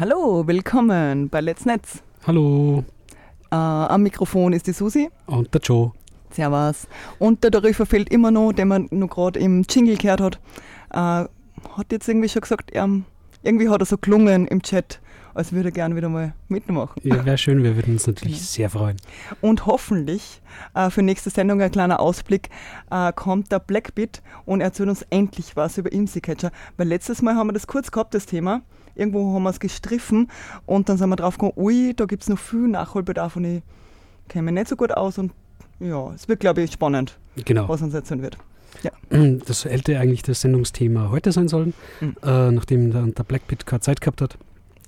Hallo, willkommen bei Let's Netz. Hallo. Äh, am Mikrofon ist die Susi. Und der Joe. Servus. Und der Tarif fehlt immer noch, den man noch gerade im Jingle gehört hat. Äh, hat jetzt irgendwie schon gesagt, er, irgendwie hat er so gelungen im Chat, als würde er gerne wieder mal mitmachen. Ja, wäre schön, wir würden uns natürlich genau. sehr freuen. Und hoffentlich äh, für nächste Sendung ein kleiner Ausblick äh, kommt der Blackbit und erzählt uns endlich was über IMSI-Catcher. Weil letztes Mal haben wir das kurz gehabt, das Thema. Irgendwo haben wir es gestriffen und dann sind wir drauf gekommen, ui, da gibt es noch viel Nachholbedarf und ich kenne mich nicht so gut aus und ja, es wird, glaube ich, spannend, genau. was uns erzählen wird. Ja. Das hätte eigentlich das Sendungsthema heute sein sollen, mhm. äh, nachdem der, der Blackbit keine Zeit gehabt hat.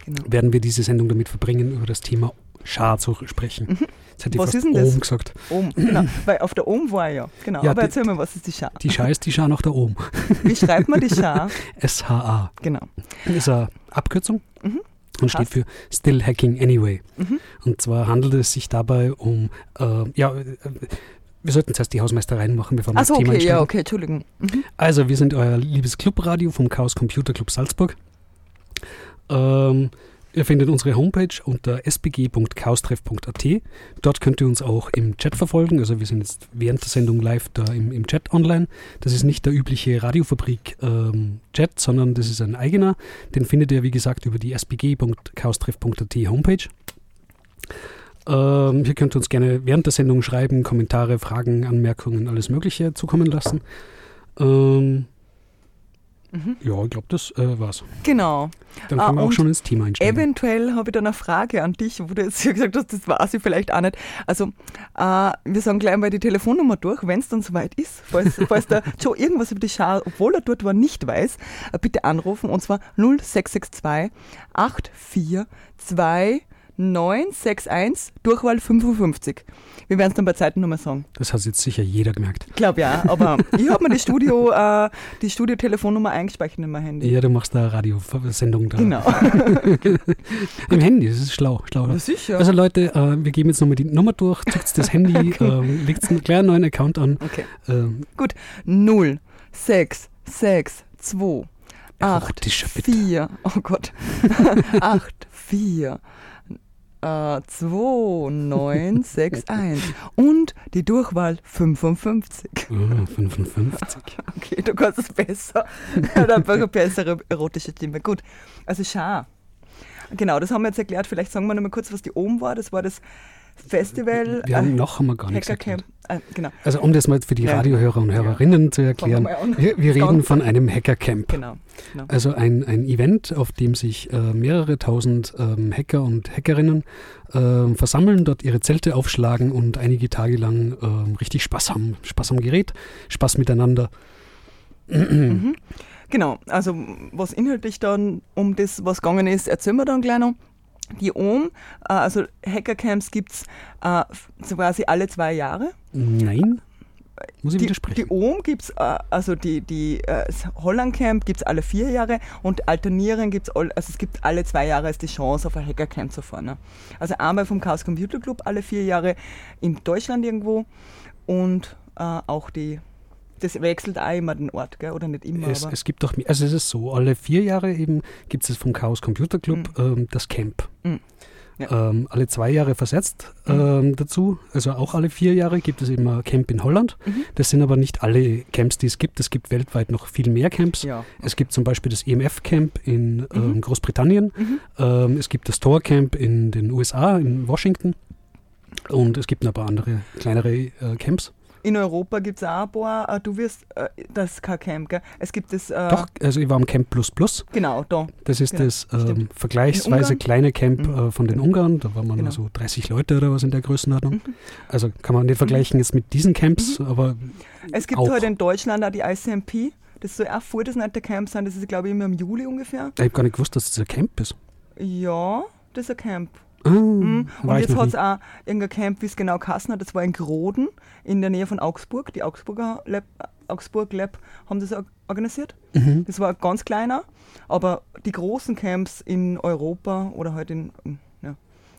Genau. Werden wir diese Sendung damit verbringen, über das Thema Schar zu sprechen. Mhm. Jetzt hätte ich was ist denn das? Ohm gesagt. Ohm, genau. Weil auf der Ohm war er ja. Genau. Ja, Aber die, erzähl mal, was ist die Schar? Die Schar ist die Schar nach der Ohm. Wie schreibt man die Schar? S-H-A. Genau. Das ist eine Abkürzung. Mhm. Und steht für Still Hacking Anyway. Mhm. Und zwar handelt es sich dabei um, äh, ja, äh, wir sollten zuerst die Hausmeistereien machen, bevor wir Ach so, das Thema okay, ja, okay, Entschuldigung. Mhm. Also, wir sind euer liebes Clubradio vom Chaos Computer Club Salzburg. Ähm, Ihr findet unsere Homepage unter sbg.chaostreff.at. Dort könnt ihr uns auch im Chat verfolgen. Also wir sind jetzt während der Sendung live da im, im Chat online. Das ist nicht der übliche Radiofabrik-Chat, ähm, sondern das ist ein eigener. Den findet ihr, wie gesagt, über die sbg.chaostreff.at Homepage. Ähm, hier könnt ihr uns gerne während der Sendung schreiben, Kommentare, Fragen, Anmerkungen, alles Mögliche zukommen lassen. Ähm, Mhm. Ja, ich glaube, das äh, war's. Genau. Dann können wir uh, auch schon ins Thema einsteigen. Eventuell habe ich dann eine Frage an dich, wo du jetzt gesagt hast, das weiß ich vielleicht auch nicht. Also, uh, wir sagen gleich mal die Telefonnummer durch, wenn es dann soweit ist. Falls, falls der Joe irgendwas über die Schar, obwohl er dort war, nicht weiß, uh, bitte anrufen und zwar 0662 842 961 Durchwahl 55. Wir werden es dann bei Zeiten nochmal sagen. Das hat jetzt sicher jeder gemerkt. Ich glaube ja, aber ich habe mir die Studio, äh, die Studio-Telefonnummer eingespeichert in mein Handy. Ja, du machst da Radiosendung da. Genau. Im Handy, das ist schlau. schlau. Ja, sicher. Also Leute, äh, wir geben jetzt nochmal die Nummer durch, zückt das Handy, okay. äh, legt einen kleinen neuen Account an. Okay. Ähm, Gut, 0, 6, 6, 2, 8, 4, oh Gott, 8, 4, äh, 2961 und die Durchwahl 55. Oh, 55. Okay, du kannst es besser. Er hat einfach eine bessere erotische Stimme. Gut, also schau. Genau, das haben wir jetzt erklärt. Vielleicht sagen wir noch mal kurz, was die oben war. Das war das Festival. Wir haben äh, noch haben wir gar nichts erklärt. Äh, genau. Also um das mal für die Radiohörer und Hörerinnen ja. zu erklären, wir, wir reden von einem Hackercamp. Genau. genau. Also ein, ein Event, auf dem sich äh, mehrere tausend ähm, Hacker und Hackerinnen äh, versammeln, dort ihre Zelte aufschlagen und einige Tage lang äh, richtig Spaß haben. Spaß am Gerät, Spaß miteinander. Mhm. Genau, also was inhaltlich dann um das, was gegangen ist, erzählen wir dann gleich noch. Die OM, äh, also Hackercamps gibt es äh, so quasi alle zwei Jahre. Nein. Muss ich die, widersprechen? Die OM gibt es, äh, also die, die äh, Holland Camp gibt es alle vier Jahre und Alternieren gibt es, also es gibt alle zwei Jahre ist die Chance auf ein Hackercamp zu fahren. Ne? Also einmal vom Chaos Computer Club alle vier Jahre in Deutschland irgendwo und äh, auch die das wechselt auch immer den Ort, gell? oder nicht immer. Es, es, gibt doch, also es ist so, alle vier Jahre eben gibt es vom Chaos Computer Club mhm. ähm, das Camp. Mhm. Ja. Ähm, alle zwei Jahre versetzt mhm. ähm, dazu, also auch alle vier Jahre gibt es eben ein Camp in Holland. Mhm. Das sind aber nicht alle Camps, die es gibt. Es gibt weltweit noch viel mehr Camps. Ja. Es gibt zum Beispiel das EMF-Camp in ähm, mhm. Großbritannien. Mhm. Ähm, es gibt das Tor-Camp in den USA, in Washington. Und es gibt ein paar andere kleinere äh, Camps. In Europa gibt es auch ein paar, äh, du wirst, äh, das ist kein Camp, gell? Es gibt das. Äh, Doch, also ich war am Camp Plus Plus. Genau, da. Das ist genau, das ähm, vergleichsweise kleine Camp mhm. äh, von den Ungarn. Da waren wir genau. so 30 Leute oder was in der Größenordnung. Mhm. Also kann man nicht vergleichen jetzt mit diesen Camps, mhm. aber. Es gibt auch. heute in Deutschland auch die ICMP. Das soll auch das nette Camp sein. Das ist, glaube ich, immer im Juli ungefähr. Ich habe gar nicht gewusst, dass das ein Camp ist. Ja, das ist ein Camp. Ah, Mhm. Und jetzt hat es auch irgendein Camp, wie es genau geheißen hat, das war in Groden, in der Nähe von Augsburg. Die Augsburger Lab, Augsburg Lab haben das or- organisiert. Mhm. Das war ganz kleiner, aber die großen Camps in Europa oder halt in ähm, ja,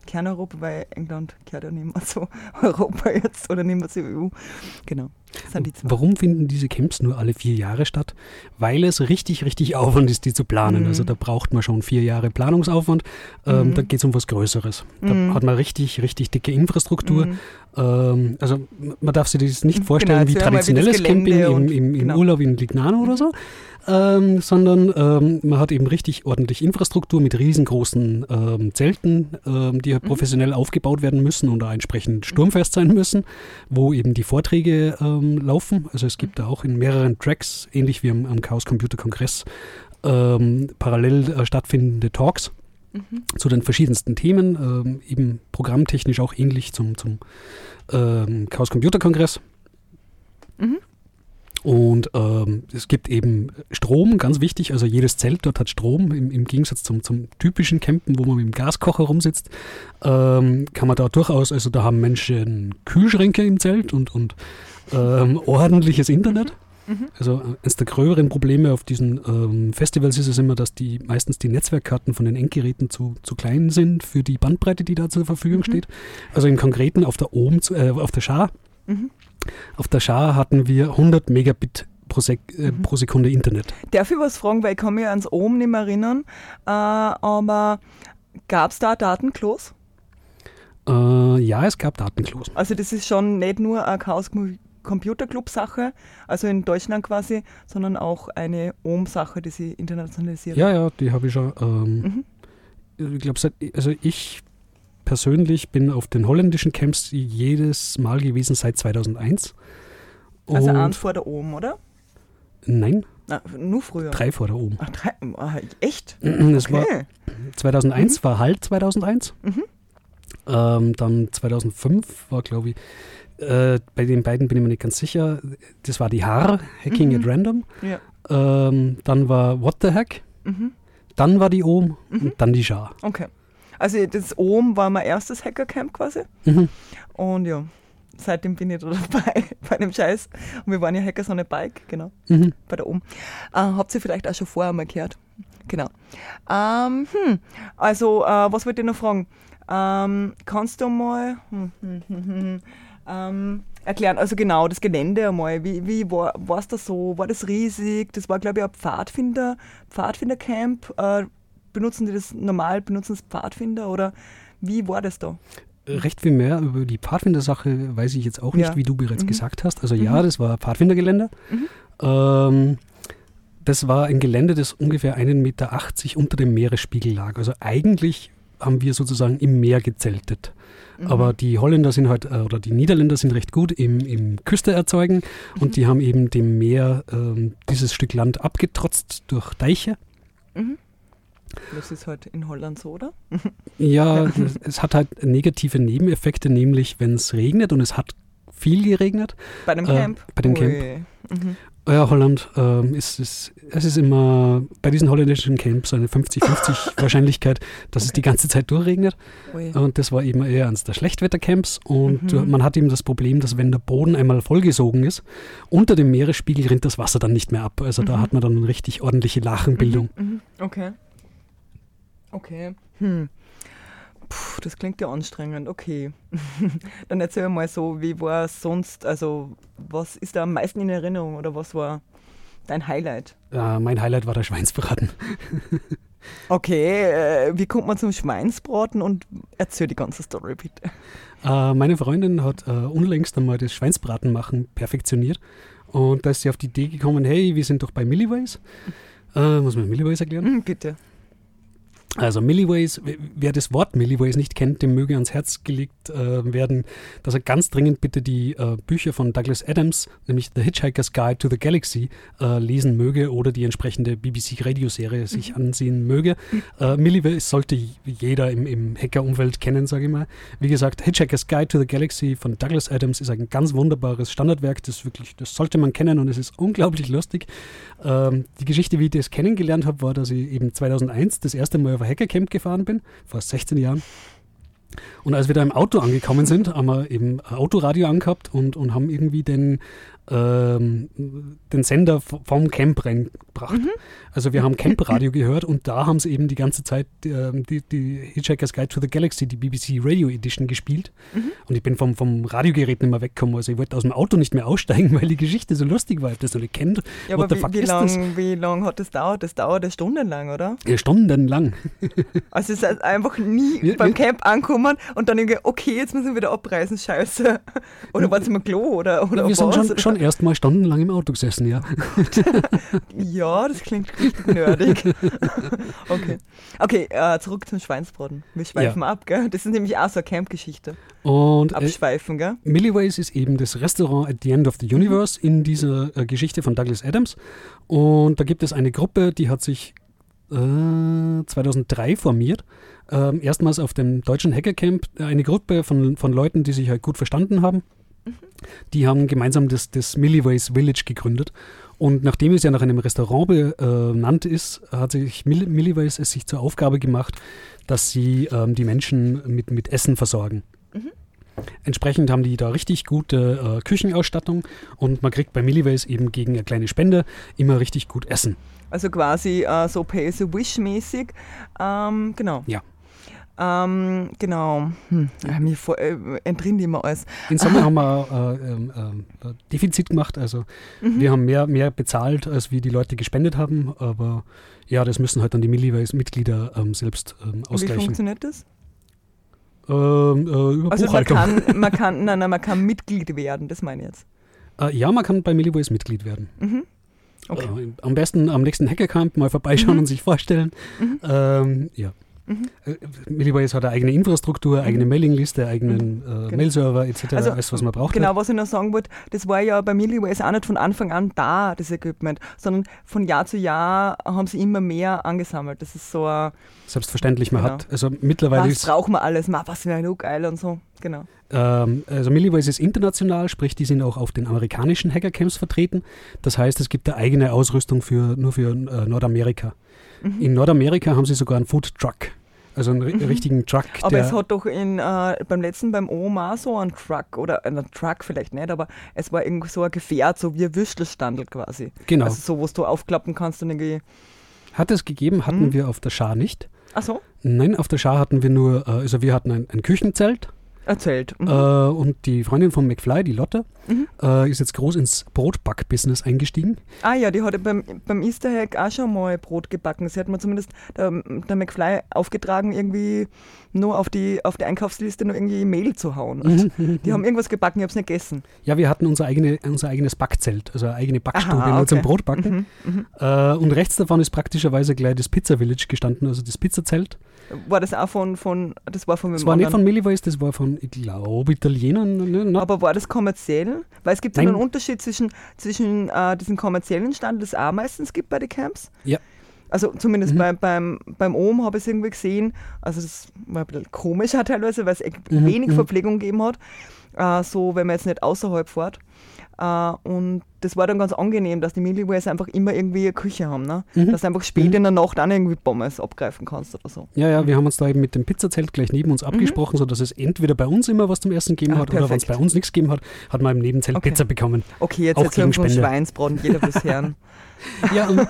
Kerneuropa, weil England gehört ja nicht mehr so Europa jetzt oder nicht mehr zur EU. Genau, Warum finden diese Camps nur alle vier Jahre statt? Weil es richtig, richtig Aufwand ist, die zu planen. Mhm. Also da braucht man schon vier Jahre Planungsaufwand. Ähm, Mhm. Da geht es um was Größeres. Da Mhm. hat man richtig, richtig dicke Infrastruktur. Mhm. Ähm, also man darf sich das nicht Mhm, vorstellen genau, wie wie traditionelles Gelände Camping im, im, im genau. Urlaub in Lignano oder so, ähm, sondern ähm, man hat eben richtig ordentlich Infrastruktur mit riesengroßen ähm, Zelten, ähm, die Mhm. halt professionell aufgebaut werden müssen und da entsprechend sturmfest sein müssen, wo eben die Vorträge ähm, laufen. Also es gibt da auch in mehreren Tracks, ähnlich wie am, am Chaos Computer Kongress, ähm, parallel äh, stattfindende Talks Mhm. zu den verschiedensten Themen, ähm, eben programmtechnisch auch ähnlich zum, zum ähm, Chaos Computer Kongress. Mhm. Und ähm, es gibt eben Strom, ganz wichtig. Also jedes Zelt dort hat Strom, im, im Gegensatz zum, zum typischen Campen, wo man mit dem Gaskocher rumsitzt, ähm, kann man da durchaus, also da haben Menschen Kühlschränke im Zelt und, und ähm, ordentliches Internet. Mhm. Also äh, eines der gröberen Probleme auf diesen ähm, Festivals ist es immer, dass die meistens die Netzwerkkarten von den Endgeräten zu, zu klein sind für die Bandbreite, die da zur Verfügung Mhm. steht. Also im Konkreten auf der OM, zu- äh, auf der Schar, Mhm. auf der Schar hatten wir 100 Megabit pro, Sek äh, Mhm. pro Sekunde Internet. Darf ich was fragen, weil ich kann mich ans Ohm nicht mehr erinnern, äh, aber gab es da Datenklos? Äh, ja, es gab Datenklos. Also das ist schon nicht nur eine Chaos Computer Club Sache, also in Deutschland quasi, sondern auch eine Ohm-Sache, die sie internationalisiert. Ja, ja, die habe ich schon. Ähm, Mhm. Ich glaube, also ich persönlich bin auf den holländischen Camps jedes Mal gewesen seit 2001. Also eins vor der Ohm, oder? Nein, Na, nur früher. drei vor der oben. Ach, drei. Ah, echt? Das war Okay. 2001 war halt 2001. Mhm. Ähm, dann 2005 war, glaube ich, äh, bei den beiden bin ich mir nicht ganz sicher. Das war die Haar, Hacking Mhm. at Random. Ja. Ähm, dann war What the Heck. Mhm. Dann war die Ohm Mhm. und dann die Schar. Okay. Also das Ohm war mein erstes Hackercamp quasi. Mhm. Und ja, seitdem bin ich da dabei bei dem Scheiß. Und wir waren ja Hackers on a Bike, genau. Mhm. bei der Ohm. Äh, habt ihr vielleicht auch schon vorher mal gehört? Genau. Ähm, hm, also, äh, was wollte ich noch fragen? Ähm, kannst du mal hm, hm, hm, hm, ähm, erklären, also genau, das Gelände einmal, wie, wie war es da so? War das riesig? Das war, glaube ich, ein Pfadfinder, Pfadfindercamp. Äh, benutzen die das normal, benutzen das Pfadfinder oder wie war das da? Recht viel mehr über die Pfadfindersache weiß ich jetzt auch nicht, Ja. wie du bereits Mhm. gesagt hast. Also ja, Mhm. das war Pfadfindergelände. Mhm. Ähm, das war ein Gelände, das ungefähr 1,80 Meter unter dem Meeresspiegel lag. Also eigentlich haben wir sozusagen im Meer gezeltet. Mhm. Aber die Holländer sind halt, äh, oder die Niederländer sind recht gut im, im Küste erzeugen und Mhm. die haben eben dem Meer ähm, dieses Stück Land abgetrotzt durch Deiche. Mhm. Das ist halt in Holland so, oder? Ja, es, es hat halt negative Nebeneffekte, nämlich wenn es regnet und es hat viel geregnet. Bei dem Äh, Camp? bei dem Camp. Mhm. Ja, Holland ähm, ist, ist, es ist immer bei diesen holländischen Camps eine 50-50 Wahrscheinlichkeit, dass es Okay. die ganze Zeit durchregnet. Ui. Und das war eben eher eines der Schlechtwettercamps. Und Mhm. man hat eben das Problem, dass wenn der Boden einmal vollgesogen ist, unter dem Meeresspiegel rinnt das Wasser dann nicht mehr ab. Also da Mhm. hat man dann eine richtig ordentliche Lachenbildung. Mhm, mhm. Okay. Okay. Hm. Puh, das klingt ja anstrengend. Okay. Dann erzähl mal so, wie war es sonst? Also, was ist da am meisten in Erinnerung oder was war dein Highlight? Äh, mein Highlight war der Schweinsbraten. Okay, äh, wie kommt man zum Schweinsbraten und erzähl die ganze Story bitte. Äh, meine Freundin hat äh, unlängst einmal das Schweinsbraten machen perfektioniert. Und da ist sie auf die Idee gekommen, hey, wir sind doch bei Milliways. Äh, muss man Milliways erklären? Hm, bitte. Also Milliways, wer das Wort Milliways nicht kennt, dem möge ans Herz gelegt äh, werden, dass er ganz dringend bitte die äh, Bücher von Douglas Adams, nämlich The Hitchhiker's Guide to the Galaxy, äh, lesen möge oder die entsprechende BBC-Radioserie sich ansehen möge. Äh, Milliways sollte jeder im, im Hacker-Umfeld kennen, sage ich mal. Wie gesagt, Hitchhiker's Guide to the Galaxy von Douglas Adams ist ein ganz wunderbares Standardwerk, das wirklich, das sollte man kennen und es ist unglaublich lustig. Ähm, die Geschichte, wie ich das kennengelernt habe, war, dass ich eben 2001 das erste Mal auf ein Hackercamp gefahren bin, vor 16 Jahren. Und als wir da im Auto angekommen sind, haben wir eben Autoradio angehabt und, und haben irgendwie den, ähm, den Sender vom Camp reingebracht. Mhm. Also wir haben Camp-Radio gehört und da haben sie eben die ganze Zeit äh, die, die Hitchhiker's Guide to the Galaxy, die BBC Radio Edition gespielt. Mhm. Und ich bin vom, vom Radiogerät nicht mehr weggekommen. Also ich wollte aus dem Auto nicht mehr aussteigen, weil die Geschichte so lustig war. Ich das noch nicht kennt. Ja, aber wie, wie lange lang hat das dauert? Das dauert stundenlang, oder? Ja, stundenlang. also es ist einfach nie ja, beim Camp ankommen und dann irgendwie, okay, jetzt müssen wir wieder abreisen, scheiße. Oder war es im Klo oder, oder wir sind schon, schon erst mal stundenlang im Auto gesessen, ja. ja, das klingt nerdig. okay, okay äh, zurück zum Schweinsbraten. Wir schweifen ja. ab, gell? Das ist nämlich auch so eine Camp-Geschichte. Und äh, Abschweifen, äh, gell? Milliways ist eben das Restaurant at the end of the universe mhm. in dieser äh, Geschichte von Douglas Adams. Und da gibt es eine Gruppe, die hat sich 2003 äh, formiert. Ähm, erstmals auf dem deutschen Hackercamp eine Gruppe von, von Leuten, die sich halt gut verstanden haben die haben gemeinsam das, das Milliways Village gegründet. Und nachdem es ja nach einem Restaurant benannt ist, hat sich Milliways es sich zur Aufgabe gemacht, dass sie ähm, die Menschen mit, mit Essen versorgen. Mhm. Entsprechend haben die da richtig gute äh, Küchenausstattung und man kriegt bei Milliways eben gegen eine kleine Spende immer richtig gut Essen. Also quasi äh, so Pay-as-a-Wish-mäßig. Ähm, genau. Ja. Ähm, genau. Hm. Ja, mir vor, äh, entrinnen die immer alles. In Sommer haben wir äh, ähm, äh, Defizit gemacht. Also mhm. wir haben mehr, mehr bezahlt, als wie die Leute gespendet haben. Aber ja, das müssen halt dann die Milliways-Mitglieder ähm, selbst ähm, ausgleichen. Wie funktioniert das? Ähm, äh, über also man kann, man kann, nein, nein, man kann Mitglied werden, das meine ich jetzt. Äh, ja, man kann bei Milliways Mitglied werden. Mhm. Okay. Äh, am besten am nächsten Hackercamp mal vorbeischauen mhm. und sich vorstellen. Mhm. Ähm, ja. Mhm. Äh, Milliways hat eine eigene Infrastruktur, mhm. eigene Mailingliste, eigenen mhm. äh, genau. Mailserver etc., also, alles, was man braucht. Genau, was ich noch sagen wollte, das war ja bei Milliways auch nicht von Anfang an da, das Equipment, sondern von Jahr zu Jahr haben sie immer mehr angesammelt. Das ist so ein, Selbstverständlich, man genau. hat, also mittlerweile was braucht man alles, man, was wäre geil und so, genau. Ähm, also Milliways ist international, sprich, die sind auch auf den amerikanischen Hackercamps vertreten. Das heißt, es gibt eine eigene Ausrüstung für, nur für äh, Nordamerika. Mhm. In Nordamerika haben sie sogar einen Food Truck. Also einen mhm. richtigen Truck. Aber es hat doch in, äh, beim letzten beim Oma so einen Truck oder einen Truck vielleicht nicht, aber es war irgendwie so ein Gefährt, so wie ein Würstelstandel quasi. Genau. Also so, was du aufklappen kannst und irgendwie. Hat es gegeben, hatten mhm. wir auf der Schar nicht. Ach so? Nein, auf der Schar hatten wir nur, äh, also wir hatten ein, ein Küchenzelt erzählt. Mhm. Äh, und die Freundin von McFly, die Lotte, mhm. äh, ist jetzt groß ins Brotback-Business eingestiegen. Ah ja, die hatte beim, beim Easter Hack auch schon mal Brot gebacken. Sie hat mir zumindest der, der McFly aufgetragen, irgendwie nur auf die, auf die Einkaufsliste nur irgendwie Mehl zu hauen. Mhm. die haben irgendwas gebacken, ich habe es nicht gegessen. Ja, wir hatten unser, eigene, unser eigenes Backzelt, also eine eigene Backstube Aha, okay. zum Brotbacken. Mhm, mhm. Äh, und rechts davon ist praktischerweise gleich das Pizza Village gestanden, also das Pizzazelt. War das auch von, von das war von Das war nicht von Milliways, das war von, ich glaube, Italienern. Ne? Aber war das kommerziell? Weil es gibt ja einen Unterschied zwischen, zwischen äh, diesem kommerziellen Stand, das es auch meistens gibt bei den Camps. Ja. Also zumindest mhm. bei, beim, beim OM habe ich es irgendwie gesehen. Also das war ein bisschen komisch teilweise, weil es mhm. wenig mhm. Verpflegung gegeben hat. Äh, so, wenn man jetzt nicht außerhalb fährt. Uh, und das war dann ganz angenehm, dass die Milliways einfach immer irgendwie eine Küche haben. Ne? Mhm. Dass du einfach spät mhm. in der Nacht auch irgendwie Pommes abgreifen kannst oder so. Ja, ja, wir haben uns da eben mit dem Pizzazelt gleich neben uns mhm. abgesprochen, mhm. sodass es entweder bei uns immer was zum Essen gegeben ah, hat perfekt. oder wenn es bei uns nichts gegeben hat, hat man im Nebenzelt okay. Pizza bekommen. Okay, jetzt wir vom Schweinsbraten, jeder fürs Herrn. ja, und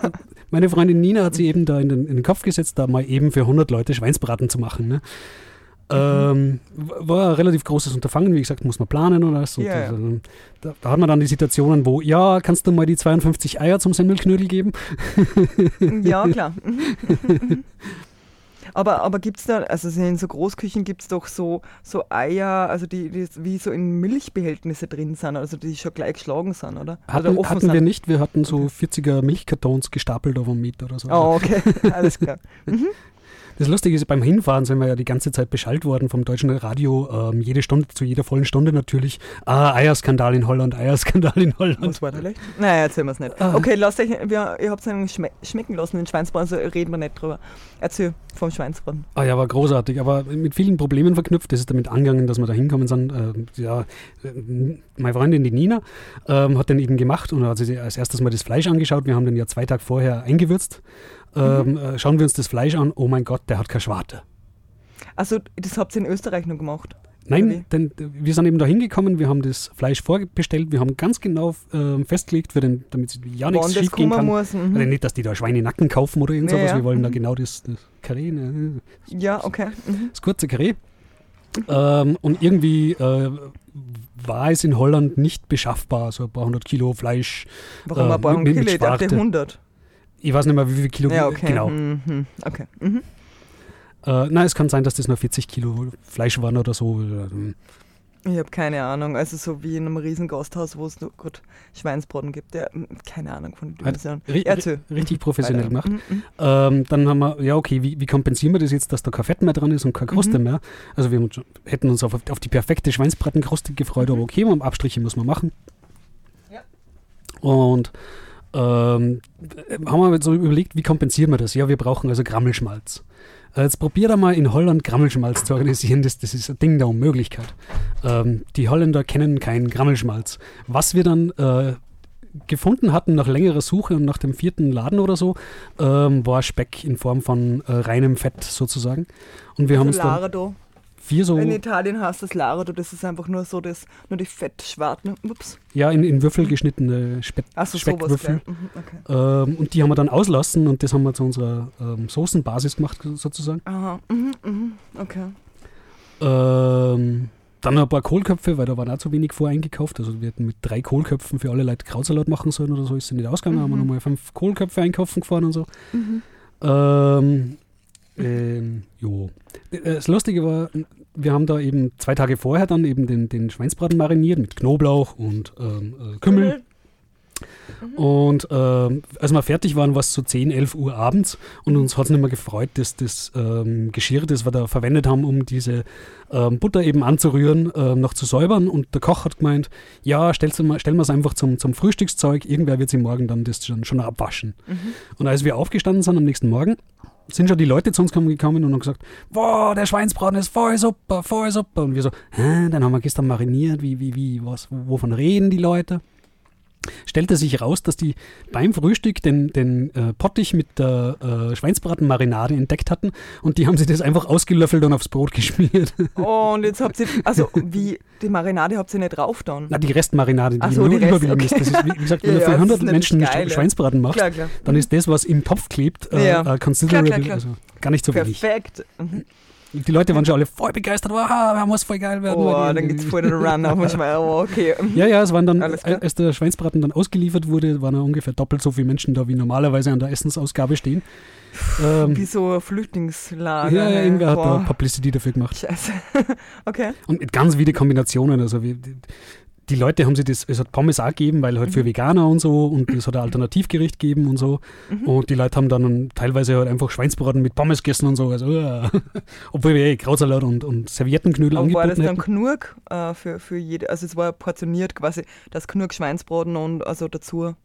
meine Freundin Nina hat sich eben da in den, in den Kopf gesetzt, da mal eben für 100 Leute Schweinsbraten zu machen. Ne? Ähm, war ein relativ großes Unterfangen, wie gesagt, muss man planen oder so. Yeah. Also, da, da, hat man dann die Situationen, wo, ja, kannst du mal die 52 Eier zum Semmelknödel geben? Ja, klar. aber aber gibt es da, also in so Großküchen gibt es doch so, so Eier, also die, die wie so in Milchbehältnisse drin sind, also die schon gleich geschlagen sind, oder? Hatten, oder hatten wir nicht, wir hatten so 40er Milchkartons gestapelt auf einem Meter oder so. Oh, okay, alles klar. Mhm. Das Lustige ist, beim Hinfahren sind wir ja die ganze Zeit beschallt worden vom deutschen Radio, ähm, jede Stunde, zu jeder vollen Stunde natürlich. Ah, Eierskandal in Holland, Eierskandal in Holland. Was war da leicht? Naja, erzählen wir es nicht. Ah. Okay, lasst euch, wir, ihr habt es schme schmecken lassen, den Schweinsbraten, also reden wir nicht drüber. Erzähl vom Schweinsbraten. Ah ja, war großartig, aber mit vielen Problemen verknüpft. Das ist damit angegangen, dass wir da hinkommen sind. Äh, ja, äh, meine Freundin, die Nina, ähm, hat den eben gemacht und hat sich als erstes mal das Fleisch angeschaut. Wir haben den ja zwei Tage vorher eingewürzt Ähm, äh, schauen wir uns das Fleisch an, oh mein Gott, der hat keine Schwarte. Also, das habt ihr in Österreich noch gemacht? Nein, denn äh, wir sind eben da hingekommen, wir haben das Fleisch vorbestellt, wir haben ganz genau äh, festgelegt, für den, damit ja nichts schief gehen kann. muss. Mhm. Also nicht, dass die da Schweinenacken kaufen oder irgend Ja, sowas, ja. wir wollen da Mhm. genau das, das Karree, ne, Ja, okay. Mhm. das kurze Karree. Ähm, und irgendwie äh, war es in Holland nicht beschaffbar, so ein paar hundert Kilo Fleisch. Warum Äh, ein paar mit Kilo? Ich dachte Schwarte. 100. Ich weiß nicht mehr, wie viel Kilo. Ja, okay. Genau. Mhm. Okay. Mhm. Äh, nein, es kann sein, dass das nur 40 Kilo Fleisch waren oder so. Ähm, Ich habe keine Ahnung. Also so wie in einem riesen Gasthaus, wo es nur gut Schweinsbraten gibt. Ja, keine Ahnung von ri- Erzähl. richtig professionell Weiter. gemacht. Mhm, mhm. Ähm, dann haben wir, ja okay, wie, wie kompensieren wir das jetzt, dass da kein Fett mehr dran ist und keine Kruste Mhm. mehr? Also wir hätten uns auf, auf die perfekte Schweinsbratenkruste gefreut, aber okay, Abstriche muss man machen. Ja. Und ähm, haben wir so überlegt, wie kompensieren wir das? Ja, wir brauchen also Grammelschmalz. Äh, Jetzt probiert er mal in Holland Grammelschmalz zu organisieren. Das, das ist ein Ding der Unmöglichkeit. Ähm, die Holländer kennen keinen Grammelschmalz. Was wir dann äh, gefunden hatten nach längerer Suche und nach dem vierten Laden oder so, ähm, war Speck in Form von äh, reinem Fett sozusagen. Und wir haben uns dann. Vier so, In Italien heißt das Lardo, das ist einfach nur so das, nur die Fettschwarten. Ups. ja, in, in Würfel geschnittene Speck, Achso, sowas. Speckwürfel. Mhm, okay. Ähm, und die haben wir dann auslassen und das haben wir zu unserer ähm, Soßenbasis gemacht sozusagen. Aha. Mhm, mhm. Okay. Ähm, dann ein paar Kohlköpfe, weil da waren auch zu wenig voreingekauft. Also wir hätten mit drei Kohlköpfen für alle Leute Krautsalat machen sollen oder so, ist sie nicht ausgegangen. haben wir Mhm. nochmal fünf Kohlköpfe einkaufen gefahren und so. Mhm. Ähm, ähm, jo. Das Lustige war, wir haben da eben zwei Tage vorher dann eben den, den Schweinsbraten mariniert mit Knoblauch und ähm, äh, Kümmel. Und ähm, als wir fertig waren, war es so 10, 11 Uhr abends und uns hat es nicht mehr gefreut, dass das ähm, Geschirr, das wir da verwendet haben, um diese ähm, Butter eben anzurühren, ähm, noch zu säubern. Und der Koch hat gemeint, ja, stell's mal, stellen wir es einfach zum, zum Frühstückszeug, irgendwer wird sie morgen dann das schon, schon abwaschen. Mhm. Und als wir aufgestanden sind am nächsten Morgen, sind schon die Leute zu uns gekommen und haben gesagt, wow, der Schweinsbraten ist voll super, voll super. Und wir so, hä, dann haben wir gestern mariniert, wie, wie, wie, was, wovon reden die Leute? Stellte sich raus, dass die beim Frühstück den, den äh, Pottich mit der äh, Schweinsbratenmarinade entdeckt hatten und die haben sich das einfach ausgelöffelt und aufs Brot geschmiert. Und jetzt habt ihr, also wie, die Marinade habt ihr nicht drauf dann? Na, die Restmarinade, die so, nur die Rest, okay. ist. Das ist, wie gesagt, wenn Ja, du für ja, das 100 ist Menschen geil. Schweinsbraten machst, Klar, klar. dann ist das, was im Topf klebt, äh, Ja. äh, klar, klar. also gar nicht so wenig. Perfekt. Mhm. Die Leute waren schon alle voll begeistert. Wow, muss voll geil werden. Oh, dann geht's voll den Run auf manchmal. Oh, okay. Ja, ja, es waren dann, als der Schweinsbraten dann ausgeliefert wurde, waren ungefähr doppelt so viele Menschen da, wie normalerweise an der Essensausgabe stehen. Ähm, Wie so Flüchtlingslager. ja, ja, hey. irgendwer hat da. Publicity dafür gemacht. Scheiße. okay. Und mit ganz wilde Kombinationen. Also wie, die, Leute haben sich das, es hat Pommes auch gegeben, weil halt für Veganer und so und es hat ein Alternativgericht gegeben und so. Mhm. Und die Leute haben dann teilweise halt einfach Schweinsbraten mit Pommes gegessen und so. Also, äh, obwohl wir eh Krautsalat und, und Serviettenknödel Aber war das dann hätten. genug äh, für, für jede, also es war portioniert quasi, dass genug Schweinsbraten und also dazu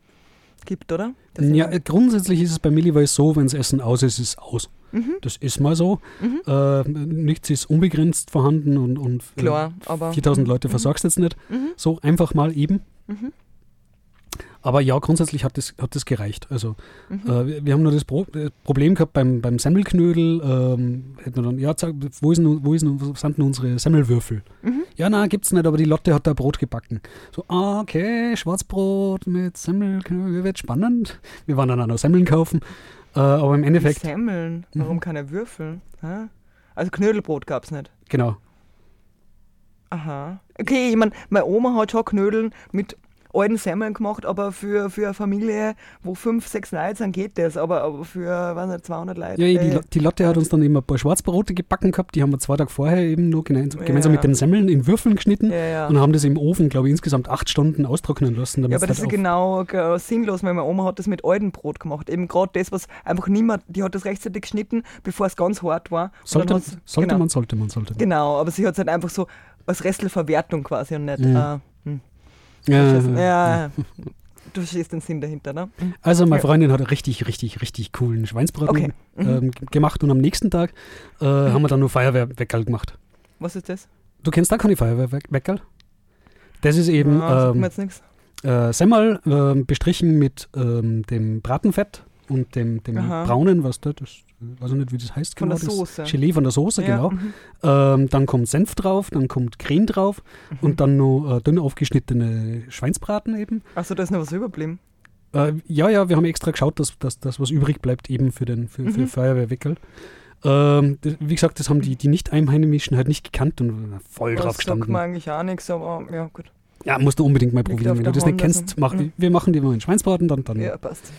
gibt, oder? Das Ja, grundsätzlich ist es bei Milliweiß so, wenn das Essen aus ist, ist es aus. Mhm. Das ist mal so. Mhm. Äh, nichts ist unbegrenzt vorhanden und, und äh, Klar, aber. 4000 Leute Mhm. versorgst jetzt nicht. Mhm. So einfach mal eben. Aber ja, grundsätzlich hat das, hat das gereicht. Also Mhm. äh, wir, haben nur das Pro äh, Problem gehabt beim, beim Semmelknödel. Ähm, hätten wir dann, ja, sag, wo, ist denn, wo, ist denn, wo sind denn unsere Semmelwürfel? Mhm. Ja, na, gibt's nicht, aber die Lotte hat da Brot gebacken. So, ah, okay, Schwarzbrot mit Semmelknödel, wird spannend. Wir waren dann auch noch Semmeln kaufen. Äh, aber im Endeffekt, Semmeln, warum Mhm. keine Würfel? Hä? Also Knödelbrot gab's nicht. genau. Aha. Okay, ich meine, meine Oma hat schon Knödeln mit alten Semmeln gemacht, aber für, für eine Familie, wo fünf, sechs Leute sind, geht das. Aber, aber für, weiß nicht, 200 Leute. Ja, die, äh, die Lotte hat uns dann eben ein paar Schwarzbrote gebacken gehabt. Die haben wir zwei Tage vorher eben nur gemeinsam, Ja. mit den Semmeln in Würfeln geschnitten. ja. Und haben das im Ofen, glaube ich, insgesamt acht Stunden austrocknen lassen. Ja, aber das ist halt genau äh, sinnlos, weil meine Oma hat das mit altem Brot gemacht. Eben gerade das, was einfach niemand, die hat das rechtzeitig geschnitten, bevor es ganz hart war. Sollte, sollte genau, man, sollte man, sollte man. Genau, aber sie hat es halt einfach so als Restelverwertung quasi und nicht. Mhm. Äh. Ja, ja, ja. du verstehst den Sinn dahinter, ne? Mhm. Also meine Ja. Freundin hat einen richtig, richtig, richtig coolen Schweinsbraten Okay. Mhm. ähm, g- gemacht und am nächsten Tag äh, haben wir dann nur Feuerwehrweckerl gemacht. Was ist das? Du kennst da keine Feuerwehrweckerl? Das ist eben mir ähm, jetzt nichts. äh, Semmel ähm, bestrichen mit ähm, dem Bratenfett und dem, dem Aha. braunen, was da, das weiß ich nicht, wie das heißt Von genau. der das Soße. Gelee von der Soße, Ja, genau. mhm. Ähm, dann kommt Senf drauf, dann kommt Creme drauf Mhm. und dann noch äh, dünn aufgeschnittene Schweinsbraten eben. Achso, da ist noch was überblieben. Äh, ja, ja, wir haben extra geschaut, dass, dass das, was übrig bleibt, eben für den für, für Mhm. Feuerwehrwickel. Ähm, das, wie gesagt, das haben die, die Nicht-Einheimischen halt nicht gekannt und voll drauf Das sagt gestanden. mir eigentlich auch nichts, aber ja, gut. Ja, musst du unbedingt mal probieren. Wenn du das nicht kennst, also, mach, wir machen dir mal einen Schweinsbraten, dann, dann Ja, passt.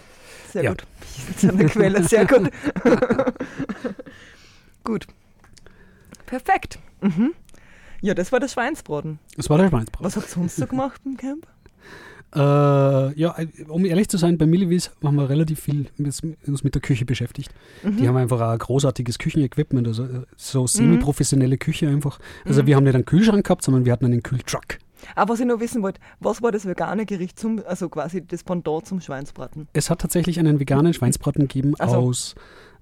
Sehr Ja. gut. So eine Quelle, sehr gut. gut. Perfekt. Mhm. Ja, das war der Schweinsbraten. das war der Schweinsbraten. Was habt ihr sonst so gemacht im Camp? Äh, ja, um ehrlich zu sein, bei Millivis haben wir relativ viel mit, uns mit der Küche beschäftigt. Mhm. Die haben einfach ein großartiges Küchenequipment, also äh, so semi-professionelle Küche einfach. Also Mhm. wir haben nicht einen Kühlschrank gehabt, sondern wir hatten einen Kühltruck. Aber was ich noch wissen wollte, was war das vegane Gericht zum, also quasi das Pendant zum Schweinsbraten? Es hat tatsächlich einen veganen Schweinsbraten gegeben Ach so. aus,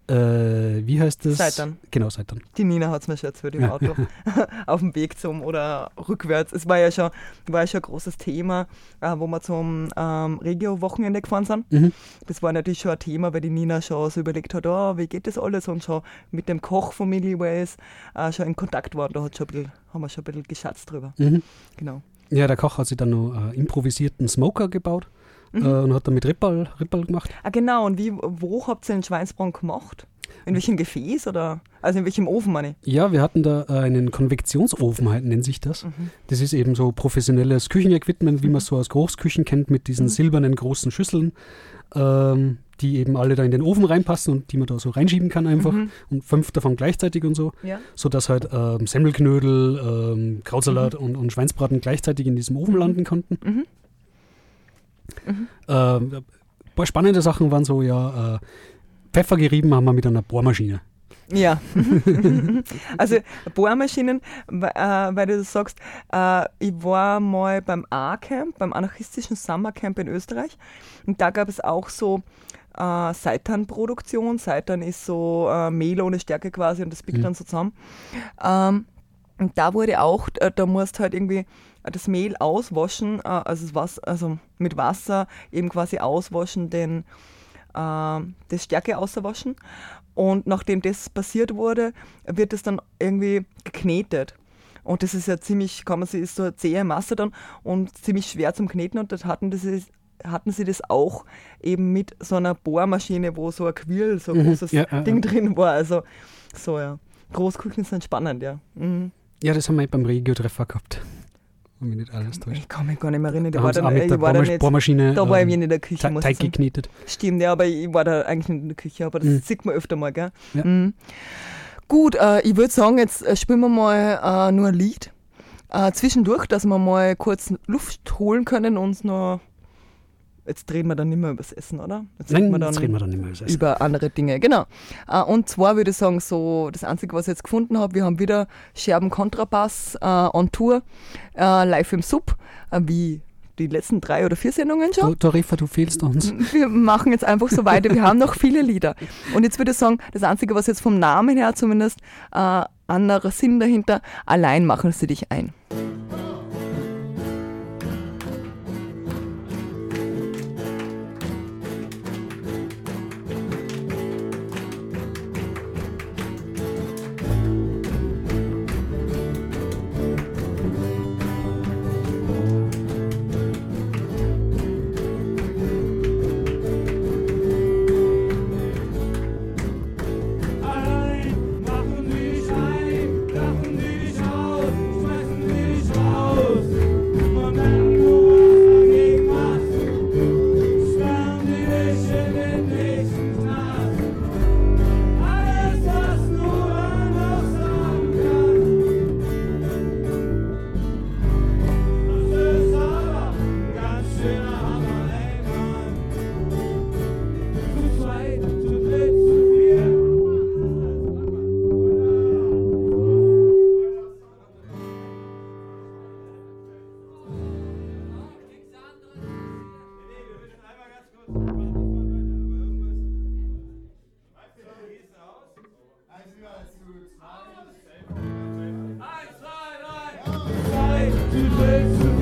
äh, wie heißt das? Seitan. Genau, Seitan. Die Nina hat es mir schon erzählt im Ja, Auto. Auf dem Weg zum oder rückwärts. Es war ja schon, war ja schon ein großes Thema, äh, wo wir zum ähm, Regio-Wochenende gefahren sind. Mhm. Das war natürlich schon ein Thema, weil die Nina schon so überlegt hat, oh, wie geht das alles und schon mit dem Koch von Millie Ways äh, schon in Kontakt war. Da hat schon ein bisschen, haben wir schon ein bisschen geschätzt drüber. Mhm. Genau. Ja, der Koch hat sich dann noch äh, improvisierten Smoker gebaut Mhm. äh, und hat damit Rippal, Rippal gemacht. Ah, genau. Und wie, wo habt ihr den Schweinsbraten gemacht? In welchem Gefäß oder? Also in welchem Ofen, meine ich? Ja, wir hatten da äh, einen Konvektionsofen, halt, nennt sich das. Mhm. Das ist eben so professionelles Küchenequipment, wie man es so aus Großküchen kennt, mit diesen Mhm. silbernen großen Schüsseln, ähm, die eben alle da in den Ofen reinpassen und die man da so reinschieben kann einfach. Mhm. Und fünf davon gleichzeitig und so, Ja. sodass halt ähm, Semmelknödel, ähm, Krautsalat und, und Schweinsbraten gleichzeitig in diesem Ofen Mhm. landen konnten. Mhm. Ähm, ein paar spannende Sachen waren so, ja, äh, Pfeffer gerieben haben wir mit einer Bohrmaschine. Ja. also Bohrmaschinen, äh, weil du das sagst, äh, ich war mal beim A-Camp, beim anarchistischen Summercamp in Österreich und da gab es auch so äh, Seitanproduktion. Seitan ist so äh, Mehl ohne Stärke quasi und das biegt Mhm. dann so zusammen. Ähm, und da wurde auch, äh, da musst halt irgendwie das Mehl auswaschen, äh, also, Wasser, also mit Wasser eben quasi auswaschen, den, äh, das Stärke auswaschen. Und nachdem das passiert wurde, wird es dann irgendwie geknetet. Und das ist ja ziemlich, kann man sich, ist so eine zähe Masse dann und ziemlich schwer zum Kneten. Und das hatten, das ist, hatten sie das auch eben mit so einer Bohrmaschine, wo so ein Quirl, so ein Mhm, großes ja, ja, Ding ja. drin war. Also so, ja. Großküchen sind spannend, ja. Mhm. Ja, das haben wir beim Regio-Treffer gehabt. Wenn mich nicht alles täuscht. Ich kann mich gar nicht mehr erinnern. Da war, dann, auch mit ich der war da Bohrmasch nicht, Bohrmaschine da war ich ähm, nicht in der Küche, Te- Teig geknetet. Stimmt, ja, aber ich war da eigentlich nicht in der Küche, aber das Mhm. sieht man öfter mal, gell? Ja. Mhm. Gut, äh, ich würde sagen, jetzt äh, spielen wir mal äh, nur ein Lied. Äh, zwischendurch, dass wir mal kurz Luft holen können und uns noch. Jetzt reden wir dann nicht mehr über das Essen, oder? Jetzt Nein, reden wir jetzt reden wir dann nicht mehr über das Essen. über andere Dinge, genau. Äh, und zwar würde ich sagen, so das Einzige, was ich jetzt gefunden habe, wir haben wieder Scherben Kontrabass äh, on Tour, äh, live im Sub, äh, wie die letzten drei oder vier Sendungen schon. Du, Tarifa, du fehlst uns. Wir machen jetzt einfach so weiter. Wir haben noch viele Lieder. Und jetzt würde ich sagen, das Einzige, was jetzt vom Namen her zumindest äh, anderer Sinn dahinter, allein machen sie dich ein. Zu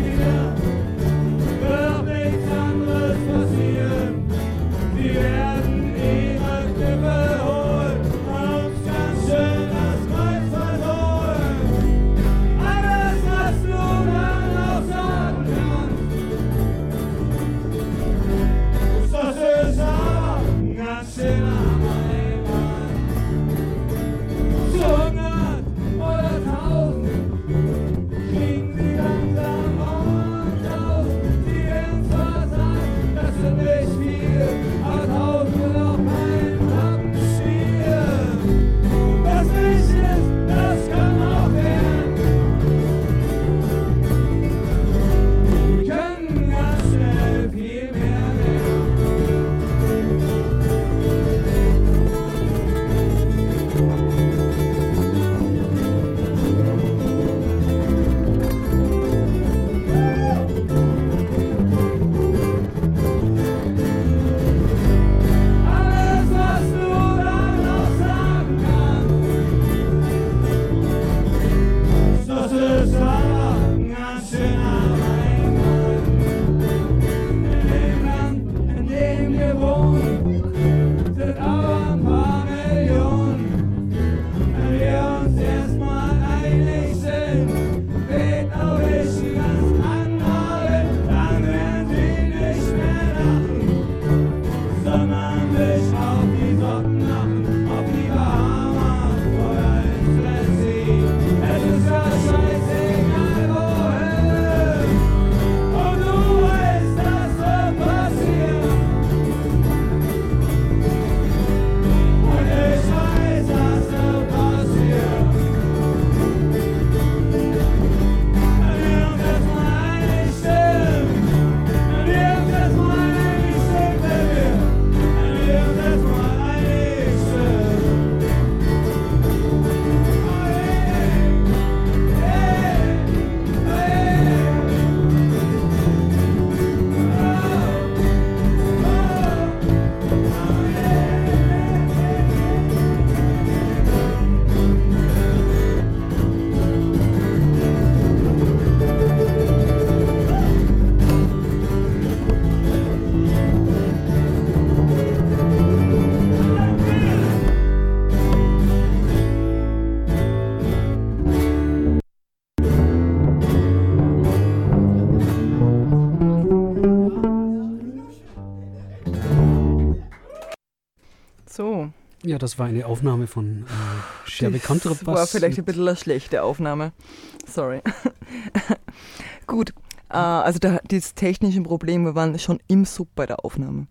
Ja, das war eine Aufnahme von äh, Scherbe Das Contrabass. war vielleicht ein bisschen eine schlechte Aufnahme. Sorry. Gut, äh, also da, dieses technische Problem, wir waren schon im Sub bei der Aufnahme.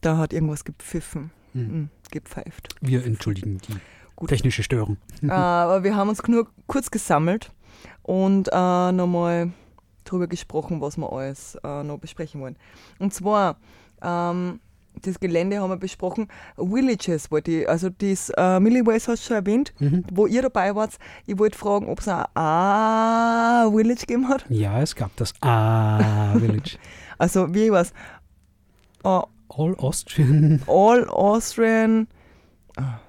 Da hat irgendwas gepfiffen, Hm. mhm. gepfeift. Wir entschuldigen die Gut. technische Störung. äh, aber wir haben uns nur kurz gesammelt und äh, nochmal drüber gesprochen, was wir alles äh, noch besprechen wollen. Und zwar, ähm, das Gelände haben wir besprochen, Villages wollte ich, also das äh, Milliways hast du schon erwähnt, Mhm. wo ihr dabei wart. Ich wollte fragen, ob es ein A-Village gegeben hat. Ja, es gab das A-Village. Also wie was? Uh, All Austrian. All Austrian.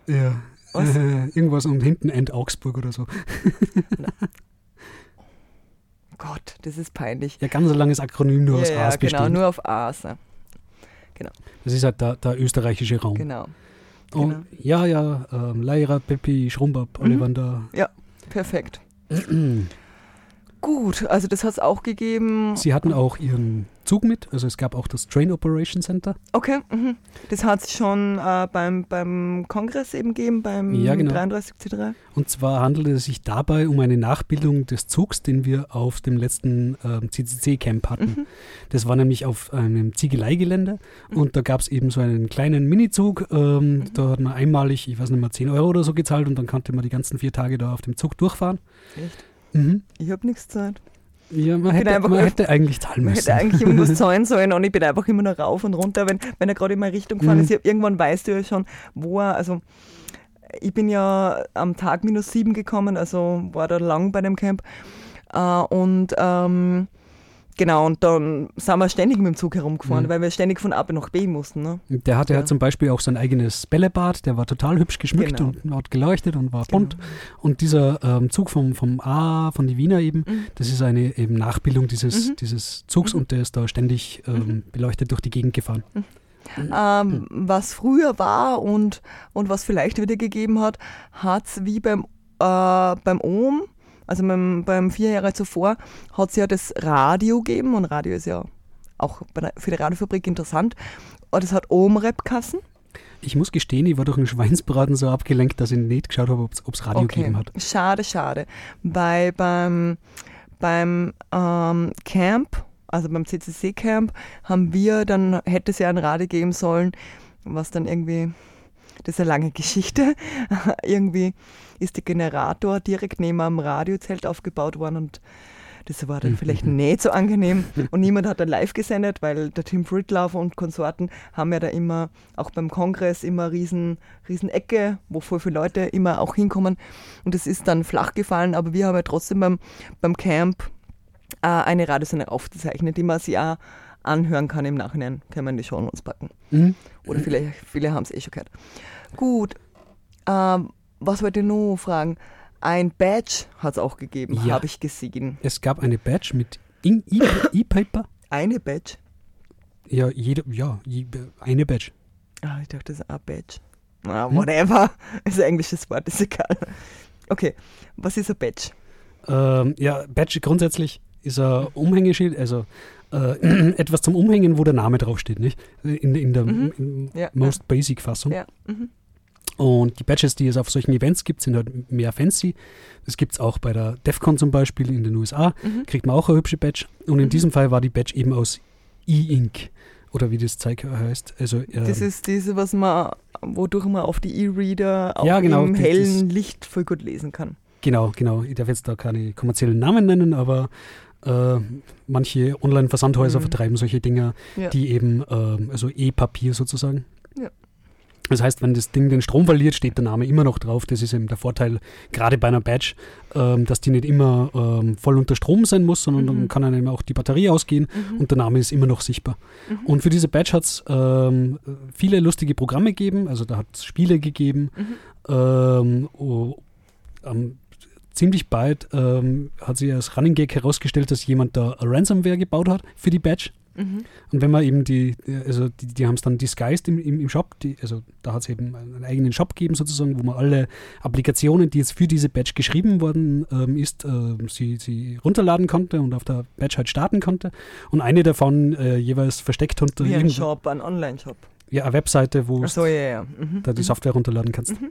Ja. Was? Äh, irgendwas und hinten End Augsburg oder so. Gott, das ist peinlich. Ja, ganz ein langes Akronym nur aus ja, ja, A's genau, bestehend. nur auf A's. Ne? Das ist halt der, der österreichische Raum. Genau. Und, genau. Ja, ja, ähm, Leira, Peppi, Schrumbab, alle Mhm. waren da. Perfekt. Gut, also das hat es auch gegeben. Sie hatten auch ihren Zug mit, also es gab auch das Train Operation Center. Okay, mhm. das hat es schon äh, beim, beim Kongress eben gegeben, beim Ja, genau. 33C3. Und zwar handelte es sich dabei um eine Nachbildung des Zugs, den wir auf dem letzten ähm, CCC-Camp hatten. Mhm. Das war nämlich auf einem Ziegeleigelände und da gab es eben so einen kleinen Minizug. Ähm, Mhm. Da hat man einmalig, ich weiß nicht mal, 10 Euro oder so gezahlt und dann konnte man die ganzen vier Tage da auf dem Zug durchfahren. Echt? Mhm. Ich habe nichts Zeit. Ja, man, hätte, einfach- man hätte eigentlich zahlen Man müssen. hätte eigentlich irgendwas zahlen sollen und ich bin einfach immer noch rauf und runter, wenn, wenn er gerade in meine Richtung gefahren Mhm. ist. Irgendwann weißt du ja schon, wo er, also ich bin ja am Tag minus sieben gekommen, also war da lang bei dem Camp. Äh, und ähm, genau, und dann sind wir ständig mit dem Zug herumgefahren, Mhm. weil wir ständig von A nach B mussten. Ne? Der hatte Ja. halt zum Beispiel auch sein eigenes Bällebad, der war total hübsch geschmückt Genau. und hat geleuchtet und war bunt. Und dieser ähm, Zug vom, vom A, von die Wiener eben, Mhm. das ist eine eben Nachbildung dieses, Mhm. dieses Zugs Mhm. und der ist da ständig ähm, beleuchtet durch die Gegend gefahren. Ähm, was früher war und, und was vielleicht wieder gegeben hat, hat es wie beim, äh, beim OM, also beim, beim vier Jahre zuvor, hat es ja das Radio gegeben und Radio ist ja auch bei der, für die Radiofabrik interessant. Und es hat OM-Rap-Kassen. Ich muss gestehen, ich war durch den Schweinsbraten so abgelenkt, dass ich nicht geschaut habe, ob es Radio gegeben hat. Schade, schade. Bei, beim beim ähm, Camp, also beim CCC-Camp, haben wir, dann hätte es ja ein Radio geben sollen, was dann irgendwie, das ist eine lange Geschichte, irgendwie ist der Generator direkt neben am Radiozelt aufgebaut worden und das war dann vielleicht nicht so angenehm und niemand hat dann live gesendet, weil der Tim Fritlauf und Konsorten haben ja da immer, auch beim Kongress, immer riesen, riesen Ecke, wo voll viele Leute immer auch hinkommen und es ist dann flach gefallen, aber wir haben ja trotzdem beim, beim Camp äh, eine Radiosendung aufgezeichnet, die man sich auch anhören kann im Nachhinein, können wir in die Show uns packen. Mhm. Oder viele, viele haben es eh schon gehört. Gut, ähm, was wollte ich noch fragen? Ein Badge hat es auch gegeben, Ja. habe ich gesehen. Es gab eine Badge mit E-Paper. Eine Badge? ja, jede, ja, eine Badge. Ah, ich dachte, das ist ein Badge. Ah, whatever. ist ein englisches Wort, ist egal. Okay, was ist ein Badge? Ähm, ja, Badge grundsätzlich ist ein Umhängeschild, also äh, etwas zum Umhängen, wo der Name draufsteht, nicht? In, in der Mhm. in Ja, most basic Fassung. Ja. Mhm. Und die Badges, die es auf solchen Events gibt, sind halt mehr fancy. Das gibt es auch bei der DEFCON zum Beispiel in den USA. Mhm. Kriegt man auch eine hübsche Badge. Und in diesem Fall war die Badge eben aus E-Ink. Oder wie das Zeug heißt. Also, ähm, Das ist diese, was man, wodurch man auf die E-Reader auch Ja, genau, im das- hellen Licht voll gut lesen kann. Genau, genau. Ich darf jetzt da keine kommerziellen Namen nennen, aber äh, manche Online-Versandhäuser Mhm. vertreiben solche Dinger, Ja. die eben, ähm, also E-Papier sozusagen. Ja. Das heißt, wenn das Ding den Strom verliert, steht der Name immer noch drauf. Das ist eben der Vorteil, gerade bei einer Badge, ähm, dass die nicht immer ähm, voll unter Strom sein muss, sondern Mhm. dann kann einem auch die Batterie ausgehen Mhm. und der Name ist immer noch sichtbar. Mhm. Und für diese Badge hat es ähm, viele lustige Programme gegeben, also da hat es Spiele gegeben. Oh, ziemlich bald ähm, hat sich als Running Gag herausgestellt, dass jemand da Ransomware gebaut hat für die Badge. Mhm. Und wenn man eben die, also die, die haben es dann disguised im, im, im Shop, die, also da hat es eben einen eigenen Shop gegeben sozusagen, wo man alle Applikationen, die jetzt für diese Badge geschrieben worden ähm, ist, ähm, sie, sie runterladen konnte und auf der Badge halt starten konnte. Und eine davon äh, jeweils versteckt unter Wie ein Shop, ein Online-Shop. ja, eine Webseite, wo so, ja, ja. Mhm. da die mhm. Software runterladen kannst. Okay.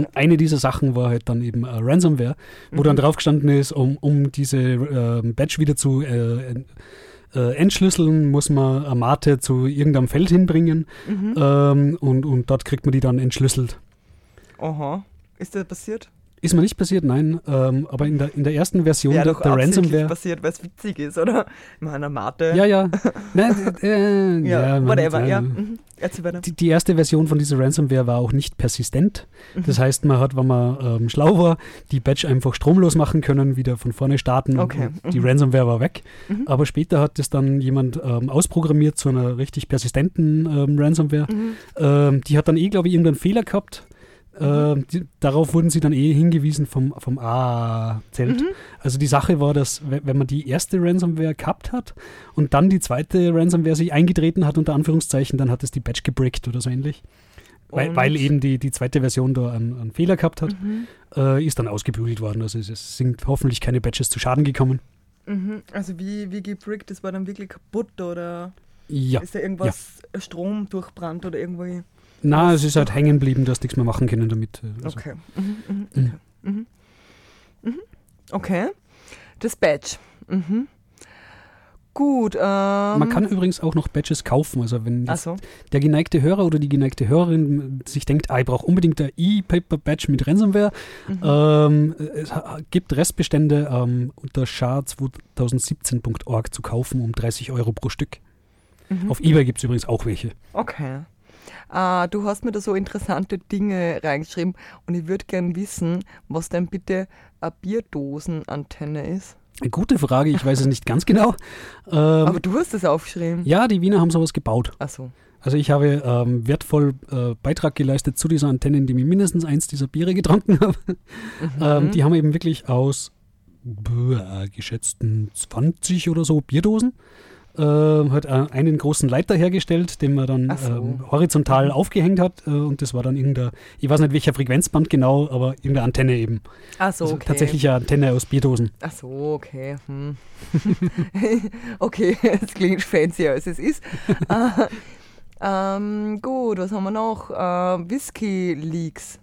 Und eine dieser Sachen war halt dann eben äh, Ransomware, wo dann Mhm. drauf gestanden ist, um, um diese ähm, Badge wieder zu äh, äh, entschlüsseln, muss man eine Mate zu irgendeinem Feld hinbringen Mhm. ähm, und, und dort kriegt man die dann entschlüsselt. Aha. Ist das passiert? Ist mir nicht passiert, nein, ähm, aber in der, in der ersten Version Wäre der, doch der Ransomware. passiert, weil es witzig ist, oder? Meiner Mate. Ja, ja. Nein, äh, ja, ja, man- whatever, äh, ja. Mhm. Die, die erste Version von dieser Ransomware war auch nicht persistent. Mhm. Das heißt, man hat, wenn man ähm, schlau war, die Badge einfach stromlos machen können, wieder von vorne starten. Okay, und Die mhm. Ransomware war weg. Mhm. Aber später hat das dann jemand ähm, ausprogrammiert zu einer richtig persistenten ähm, Ransomware. Mhm. Ähm, die hat dann eh, glaube ich, irgendeinen Fehler gehabt. Mhm. Ähm, die, darauf wurden sie dann eh hingewiesen vom, vom A-Zelt. Mhm. Also die Sache war, dass we- wenn man die erste Ransomware gehabt hat und dann die zweite Ransomware sich eingetreten hat, unter Anführungszeichen, dann hat es die Badge gebrickt oder so ähnlich. Weil, weil eben die, die zweite Version da einen, einen Fehler gehabt hat, Mhm. äh, ist dann ausgebügelt worden. Also es, sind hoffentlich keine Badges zu Schaden gekommen. Mhm. Also wie, wie gebrickt, das war dann wirklich kaputt oder Ja. ist da irgendwas Strom durchbrannt oder irgendwie? Na, es ist halt hängen geblieben, du hast nichts mehr machen können damit. äh, Also. Okay. Mhm. Mhm. Mhm. Okay. Mhm. Mhm. okay. Das Badge. Mhm. Gut. Ähm, Man kann übrigens auch noch Badges kaufen. Also wenn Achso. der geneigte Hörer oder die geneigte Hörerin sich denkt, ah, ich brauche unbedingt der E-Paper-Badge mit Ransomware, Mhm. ähm, es gibt Restbestände ähm, unter SHA-2017.org zu kaufen um 30 Euro pro Stück. Mhm. Auf Ebay gibt es übrigens auch welche. Okay. Äh, du hast mir da so interessante Dinge reingeschrieben und ich würde gern wissen, was denn bitte eine Bierdosenantenne ist. Eine gute Frage, ich weiß es nicht ganz genau. Ähm, Aber du hast das aufgeschrieben. ja, die Wiener haben sowas gebaut. Achso. Also ich habe ähm, wertvoll äh, Beitrag geleistet zu dieser Antenne, indem ich mindestens eins dieser Biere getrunken habe. Mhm. Ähm, die haben eben wirklich aus äh, geschätzten 20 oder so Bierdosen ähm, hat äh, einen großen Leiter hergestellt, den man dann Ach so. ähm, horizontal Mhm. aufgehängt hat äh, und das war dann irgendein, ich weiß nicht welcher Frequenzband genau, aber irgendeine Antenne eben. Achso, Also okay. tatsächlich eine Antenne aus Bierdosen. Ach so, okay. Hm. okay, es klingt fancier als es ist. Äh, ähm, gut, was haben wir noch? Äh, Whisky Leaks.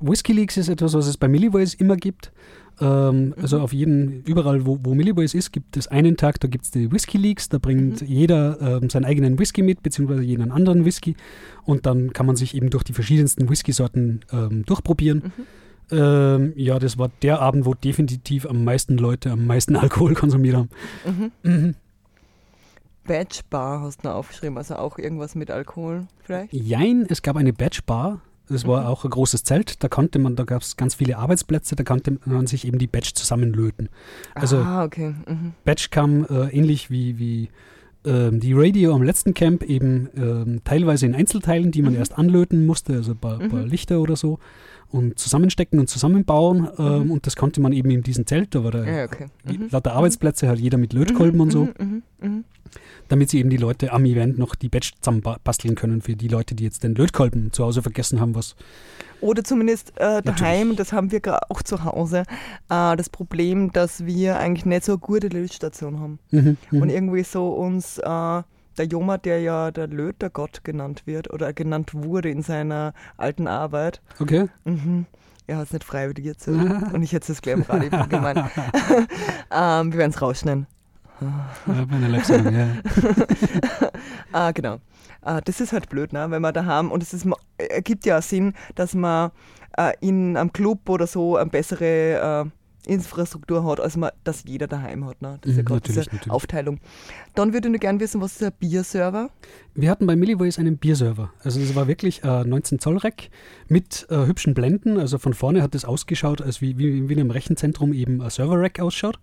Whisky Leaks ist etwas, was es bei Millivoice immer gibt. Ähm, Mhm. Also auf jeden, überall wo, wo Millivoice ist, gibt es einen Tag, da gibt es die Whisky Leaks, da bringt Mhm. jeder ähm, seinen eigenen Whisky mit, beziehungsweise jeden anderen Whisky und dann kann man sich eben durch die verschiedensten Whisky-Sorten ähm, durchprobieren. Mhm. Ähm, ja, das war der Abend, wo definitiv am meisten Leute am meisten Alkohol konsumiert haben. Mhm. Mhm. Badge Bar hast du noch aufgeschrieben, also auch irgendwas mit Alkohol vielleicht? Jein, es gab eine Badge Bar. Das war Mhm. auch ein großes Zelt. Da konnte man, da gab es ganz viele Arbeitsplätze, da konnte man sich eben die Badge zusammenlöten. Also ah, okay. Mhm. Badge kam äh, ähnlich wie, wie ähm, die Radio am letzten Camp eben ähm, teilweise in Einzelteilen, die man Mhm. erst anlöten musste, also ein paar, Mhm. paar Lichter oder so, und zusammenstecken und zusammenbauen. Ähm, Mhm. Und das konnte man eben in diesem Zelt, da war der, Ja, okay. Mhm. lauter Arbeitsplätze, hat jeder mit Lötkolben Mhm, und so, Mhm, mhm, mhm. damit sie eben die Leute am Event noch die Badge zusammenbasteln können für die Leute, die jetzt den Lötkolben zu Hause vergessen haben, was Oder zumindest äh, daheim, das haben wir auch zu Hause, äh, das Problem, dass wir eigentlich nicht so eine gute Lötstation haben. Mhm, mhm. Und irgendwie so uns, äh, der Joma, der ja der Lötergott genannt wird oder genannt wurde in seiner alten Arbeit, Okay. mhm. er hat es nicht freiwillig erzählt. Und ich hätte es gleich im Radio gemeint. ähm, wir werden es rausschneiden. Ja. Ah, genau. Ah, das ist halt blöd, ne? wenn wir da haben. Und es ist, ma- ergibt ja Sinn, dass man äh, in einem Club oder so eine bessere äh, Infrastruktur hat, als man das jeder daheim hat. Ne? Das ist ja Mhm, gerade diese natürlich. Aufteilung. Dann würde ich nur gerne wissen, was ist ein Bierserver? Wir hatten bei Millivoice einen Bierserver. Also es war wirklich äh, 19 Zoll Rack mit äh, hübschen Blenden. Also von vorne hat es ausgeschaut, als wie, wie, wie in einem Rechenzentrum eben ein Server-Rack ausschaut.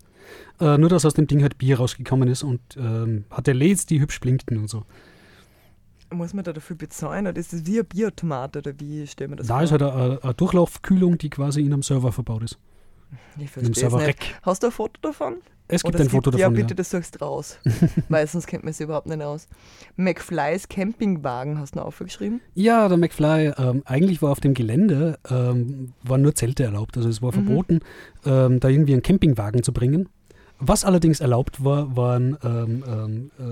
Äh, nur, dass aus dem Ding halt Bier rausgekommen ist und ähm, hatte LEDs, die hübsch blinkten und so. Muss man da dafür bezahlen? Oder ist das wie ein Bierautomat? Oder wie stellen wir das da vor? ist halt eine, eine Durchlaufkühlung, die quasi in einem Server verbaut ist. Ich verstehe es nicht. Server-Rack. Hast du ein Foto davon? Es gibt Oder ein Foto Ja, davon, bitte, ja. das suchst raus. Weil sonst kennt man es überhaupt nicht aus. McFlys Campingwagen hast du noch aufgeschrieben? Ja, der McFly, ähm, eigentlich war auf dem Gelände, ähm, waren nur Zelte erlaubt. Also es war Mhm. verboten, ähm, da irgendwie einen Campingwagen zu bringen. Was allerdings erlaubt war, waren ähm, ähm, äh,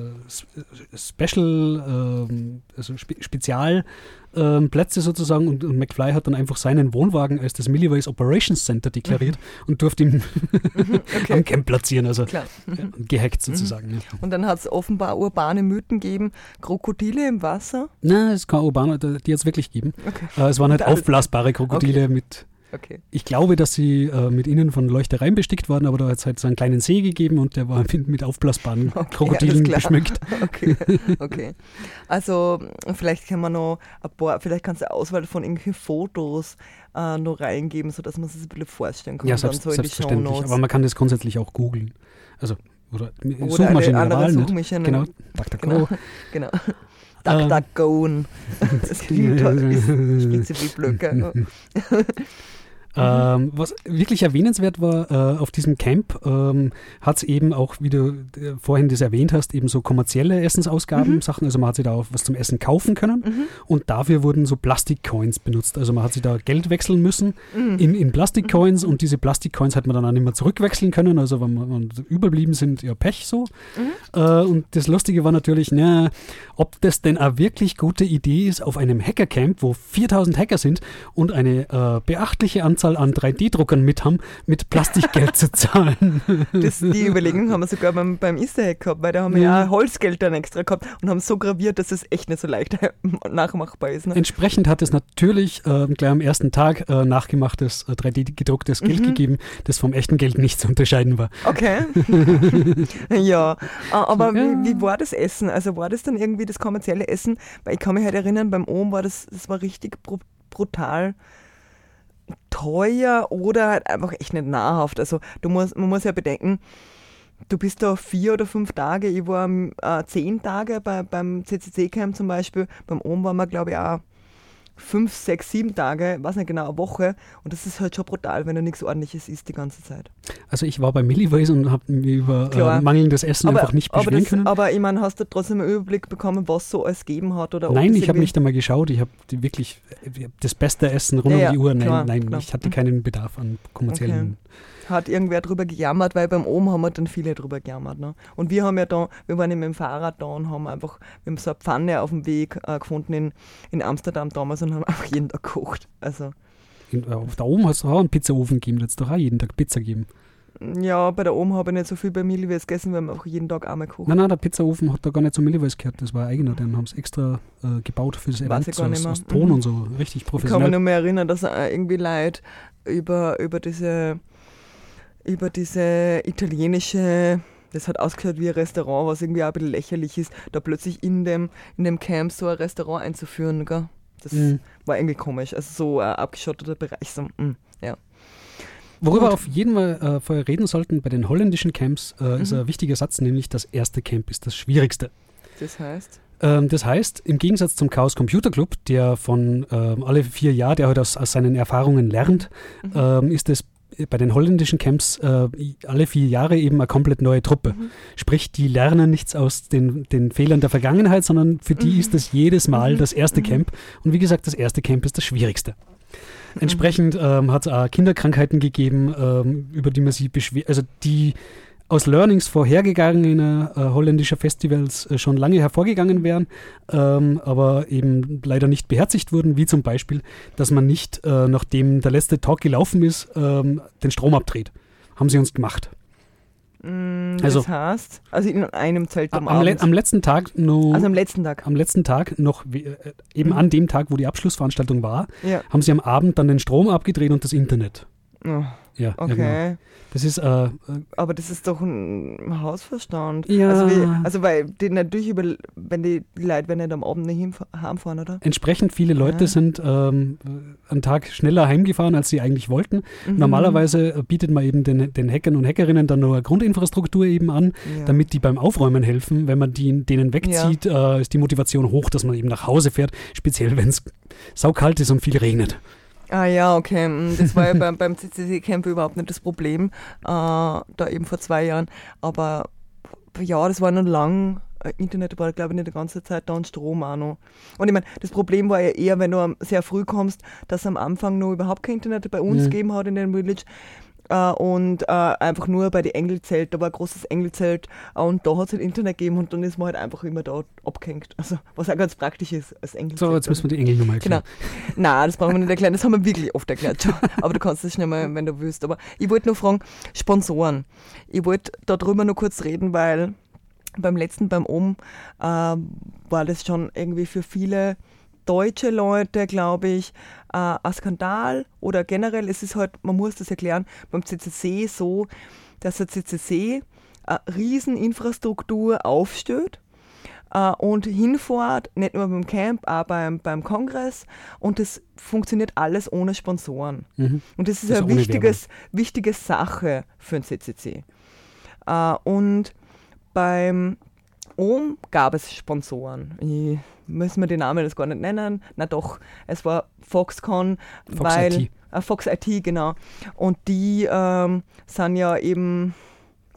äh, Special, ähm, also Spe Spezialplätze sozusagen und, und McFly hat dann einfach seinen Wohnwagen als das Milliways Operations Center deklariert und durfte ihn am Camp platzieren, also Klar. ja, gehackt sozusagen. Ja. Und dann hat es offenbar urbane Mythen gegeben, Krokodile im Wasser. Na, es kann Obama, die hat es wirklich gegeben. Okay. Äh, es waren halt aufblasbare Krokodile mit Okay. Ich glaube, dass sie äh, mit innen von Leuchtereien bestickt waren, aber da hat es halt so einen kleinen See gegeben und der war mit, aufblasbaren Okay, Krokodilen geschmückt. Okay, okay. Also vielleicht kann man noch ein paar, vielleicht kannst du eine Auswahl von irgendwelchen Fotos äh, noch reingeben, sodass man sich das ein bisschen vorstellen kann. Ja, selbst, so selbstverständlich. Aber man kann das grundsätzlich auch googeln. Also, oder, Oder Suchmaschine eine der andere. Suchmaschine. Genau, DuckDuckGo. Genau. genau. Duck, duck, go. Das klingt halt- ist spitze wie Blöcke. Ähm, was wirklich erwähnenswert war, äh, auf diesem Camp ähm, hat es eben auch, wie du äh, vorhin das erwähnt hast, eben so kommerzielle Essensausgaben, Sachen. Also man hat sich da auch was zum Essen kaufen können und dafür wurden so Plastikcoins benutzt. Also man hat sich da Geld wechseln müssen in, in Plastikcoins und diese Plastikcoins hat man dann auch nicht mehr zurückwechseln können. Also wenn man, wenn überblieben sind, ja Pech so. Äh, und das Lustige war natürlich, na, ob das denn eine wirklich gute Idee ist, auf einem Hackercamp, wo 4000 Hacker sind und eine äh, beachtliche Anzahl an 3D-Druckern mit haben, mit Plastikgeld zu zahlen. Das, die Überlegung haben wir sogar beim, beim Easter Egg gehabt, weil da haben wir Ja. ja Holzgeld dann extra gehabt und haben so graviert, dass es echt nicht so leicht nachmachbar ist. Ne? Entsprechend hat es natürlich äh, gleich am ersten Tag äh, nachgemachtes, äh, 3D-gedrucktes Geld gegeben, das vom echten Geld nicht zu unterscheiden war. Okay. ja, aber Ja. Wie, wie war das Essen? Also war das dann irgendwie das kommerzielle Essen? Weil ich kann mich halt erinnern, beim Ohm war das, das war richtig bru brutal teuer oder halt einfach echt nicht nahrhaft. Also du musst, man muss ja bedenken, du bist da vier oder fünf Tage, ich war äh, zehn Tage bei, beim CCC-Camp zum Beispiel, beim Ohm waren wir glaube ich auch fünf, sechs, sieben Tage, weiß nicht genau, eine Woche und das ist halt schon brutal, wenn du nichts ordentliches isst die ganze Zeit. Also ich war bei Milliways und habe mir über äh, mangelndes Essen einfach nicht aber, beschweren das, können. aber ich meine, hast du trotzdem einen Überblick bekommen, was so alles gegeben hat? Oder Nein, ich habe nicht einmal geschaut. Ich habe wirklich ich hab das beste Essen rund Ja, um die Uhr. Nein, klar, nein, klar. ich hatte keinen Bedarf an kommerziellen. Hat irgendwer drüber gejammert, weil beim Ohm haben wir dann viele drüber gejammert. Ne? Und wir haben ja da, wir waren ja mit dem Fahrrad da und haben einfach, wir haben so eine Pfanne auf dem Weg äh, gefunden in, in Amsterdam damals und haben einfach jeden Tag gekocht. Also, In, äh, da oben hat es auch einen Pizzaofen gegeben, da hat es doch auch jeden Tag Pizza gegeben. ja, bei der Ohm habe ich nicht so viel bei Milliwes gegessen, wir haben einfach jeden Tag einmal gekocht. Nein, nein, der Pizzaofen hat da gar nicht so Milliways gehört. Das war eigener, den haben sie extra äh, gebaut für das Event. ich So aus, nicht mehr. aus Ton Mhm. und so. Richtig Ich kann mich professionell. nur mehr erinnern, dass irgendwie Leute über, über diese über diese italienische, das hat ausgeschaut wie ein Restaurant, was irgendwie auch ein bisschen lächerlich ist, da plötzlich in dem, in dem Camp so ein Restaurant einzuführen. Gell? Das Mhm. war irgendwie komisch. Also so ein abgeschotteter Bereich. So, mm, ja. Worüber Gut. auf jeden Fall äh, vorher reden sollten bei den holländischen Camps, äh, ist Mhm. ein wichtiger Satz, nämlich das erste Camp ist das schwierigste. Das heißt, Ähm, das heißt, im Gegensatz zum Chaos Computer Club, der von ähm, alle vier Jahre, der halt aus, aus seinen Erfahrungen lernt, Mhm. ähm, ist es bei den holländischen Camps äh, alle vier Jahre eben eine komplett neue Truppe. Mhm. Sprich, die lernen nichts aus den, den Fehlern der Vergangenheit, sondern für die Mhm. ist das jedes Mal Mhm. das erste Mhm. Camp. Und wie gesagt, das erste Camp ist das schwierigste. Entsprechend ähm, hat es auch Kinderkrankheiten gegeben, ähm, über die man sich beschwert, also die aus Learnings vorhergegangener äh, holländischer Festivals äh, schon lange hervorgegangen wären, ähm, aber eben leider nicht beherzigt wurden, wie zum Beispiel, dass man nicht, äh, nachdem der letzte Talk gelaufen ist, ähm, den Strom abdreht. Haben sie uns gemacht. mm, Also- das heißt, also in einem Zelt am, Am, le am letzten Tag noch, also am letzten Tag. am letzten Tag noch, wie- äh, eben Mhm. an dem Tag, wo die Abschlussveranstaltung war, Ja. haben sie am Abend dann den Strom abgedreht und das Internet. Oh, Ja, ja, genau. okay. Das ist, äh, äh, Aber das ist doch ein Hausverstand. Ja. Also, wie, also weil die natürlich über, wenn die, Leute werden nicht am Abend nicht heimfahren, oder? entsprechend viele Leute Ja. sind ähm, einen Tag schneller heimgefahren, als sie eigentlich wollten. Mhm. Normalerweise äh, bietet man eben den, den Hackern und Hackerinnen dann nur eine Grundinfrastruktur eben an, ja. damit die beim Aufräumen helfen. Wenn man die, denen wegzieht, äh, ist die Motivation hoch, dass man eben nach Hause fährt, speziell wenn es saukalt ist und viel regnet. Ah ja, okay. mm, Das war ja beim, beim CCC-Camp überhaupt nicht das Problem, äh, da eben vor zwei Jahren. Aber ja, das war noch lang. Äh, Internet war, glaube ich, nicht die ganze Zeit da und Strom auch noch. Und ich meine, das Problem war ja eher, wenn du sehr früh kommst, dass am Anfang noch überhaupt kein Internet bei uns Ja. gegeben hat in dem Village. Äh, und äh, einfach nur bei den Engelzelt, da war ein großes Engelzelt äh, und da hat es halt Internet gegeben und dann ist man halt einfach immer da abgehängt. Also was auch ganz praktisch ist als Engelzelt. So, jetzt müssen wir die Engel nochmal Genau. erklären. Nein, das brauchen wir nicht erklären, das haben wir wirklich oft erklärt schon. Aber du kannst das schnell mal, wenn du willst. Aber ich wollte nur fragen, Sponsoren. Ich wollte darüber nur kurz reden, weil beim letzten, beim OM, war das schon irgendwie für viele deutsche Leute, glaube ich, äh, ein Skandal oder generell ist es halt, man muss das erklären, beim CCC so, dass der CCC eine Rieseninfrastruktur aufstellt äh, und hinfährt, nicht nur beim Camp, auch beim, beim Kongress und das funktioniert alles ohne Sponsoren. Mhm. Und das ist Also eine wichtiges, wichtige Sache für den CCC. Äh, und beim OM gab es Sponsoren. Ich, müssen wir die Namen jetzt gar nicht nennen. Na doch, es war Foxconn, Fox weil IT. Äh, Fox IT, genau. Und die ähm, sind ja eben,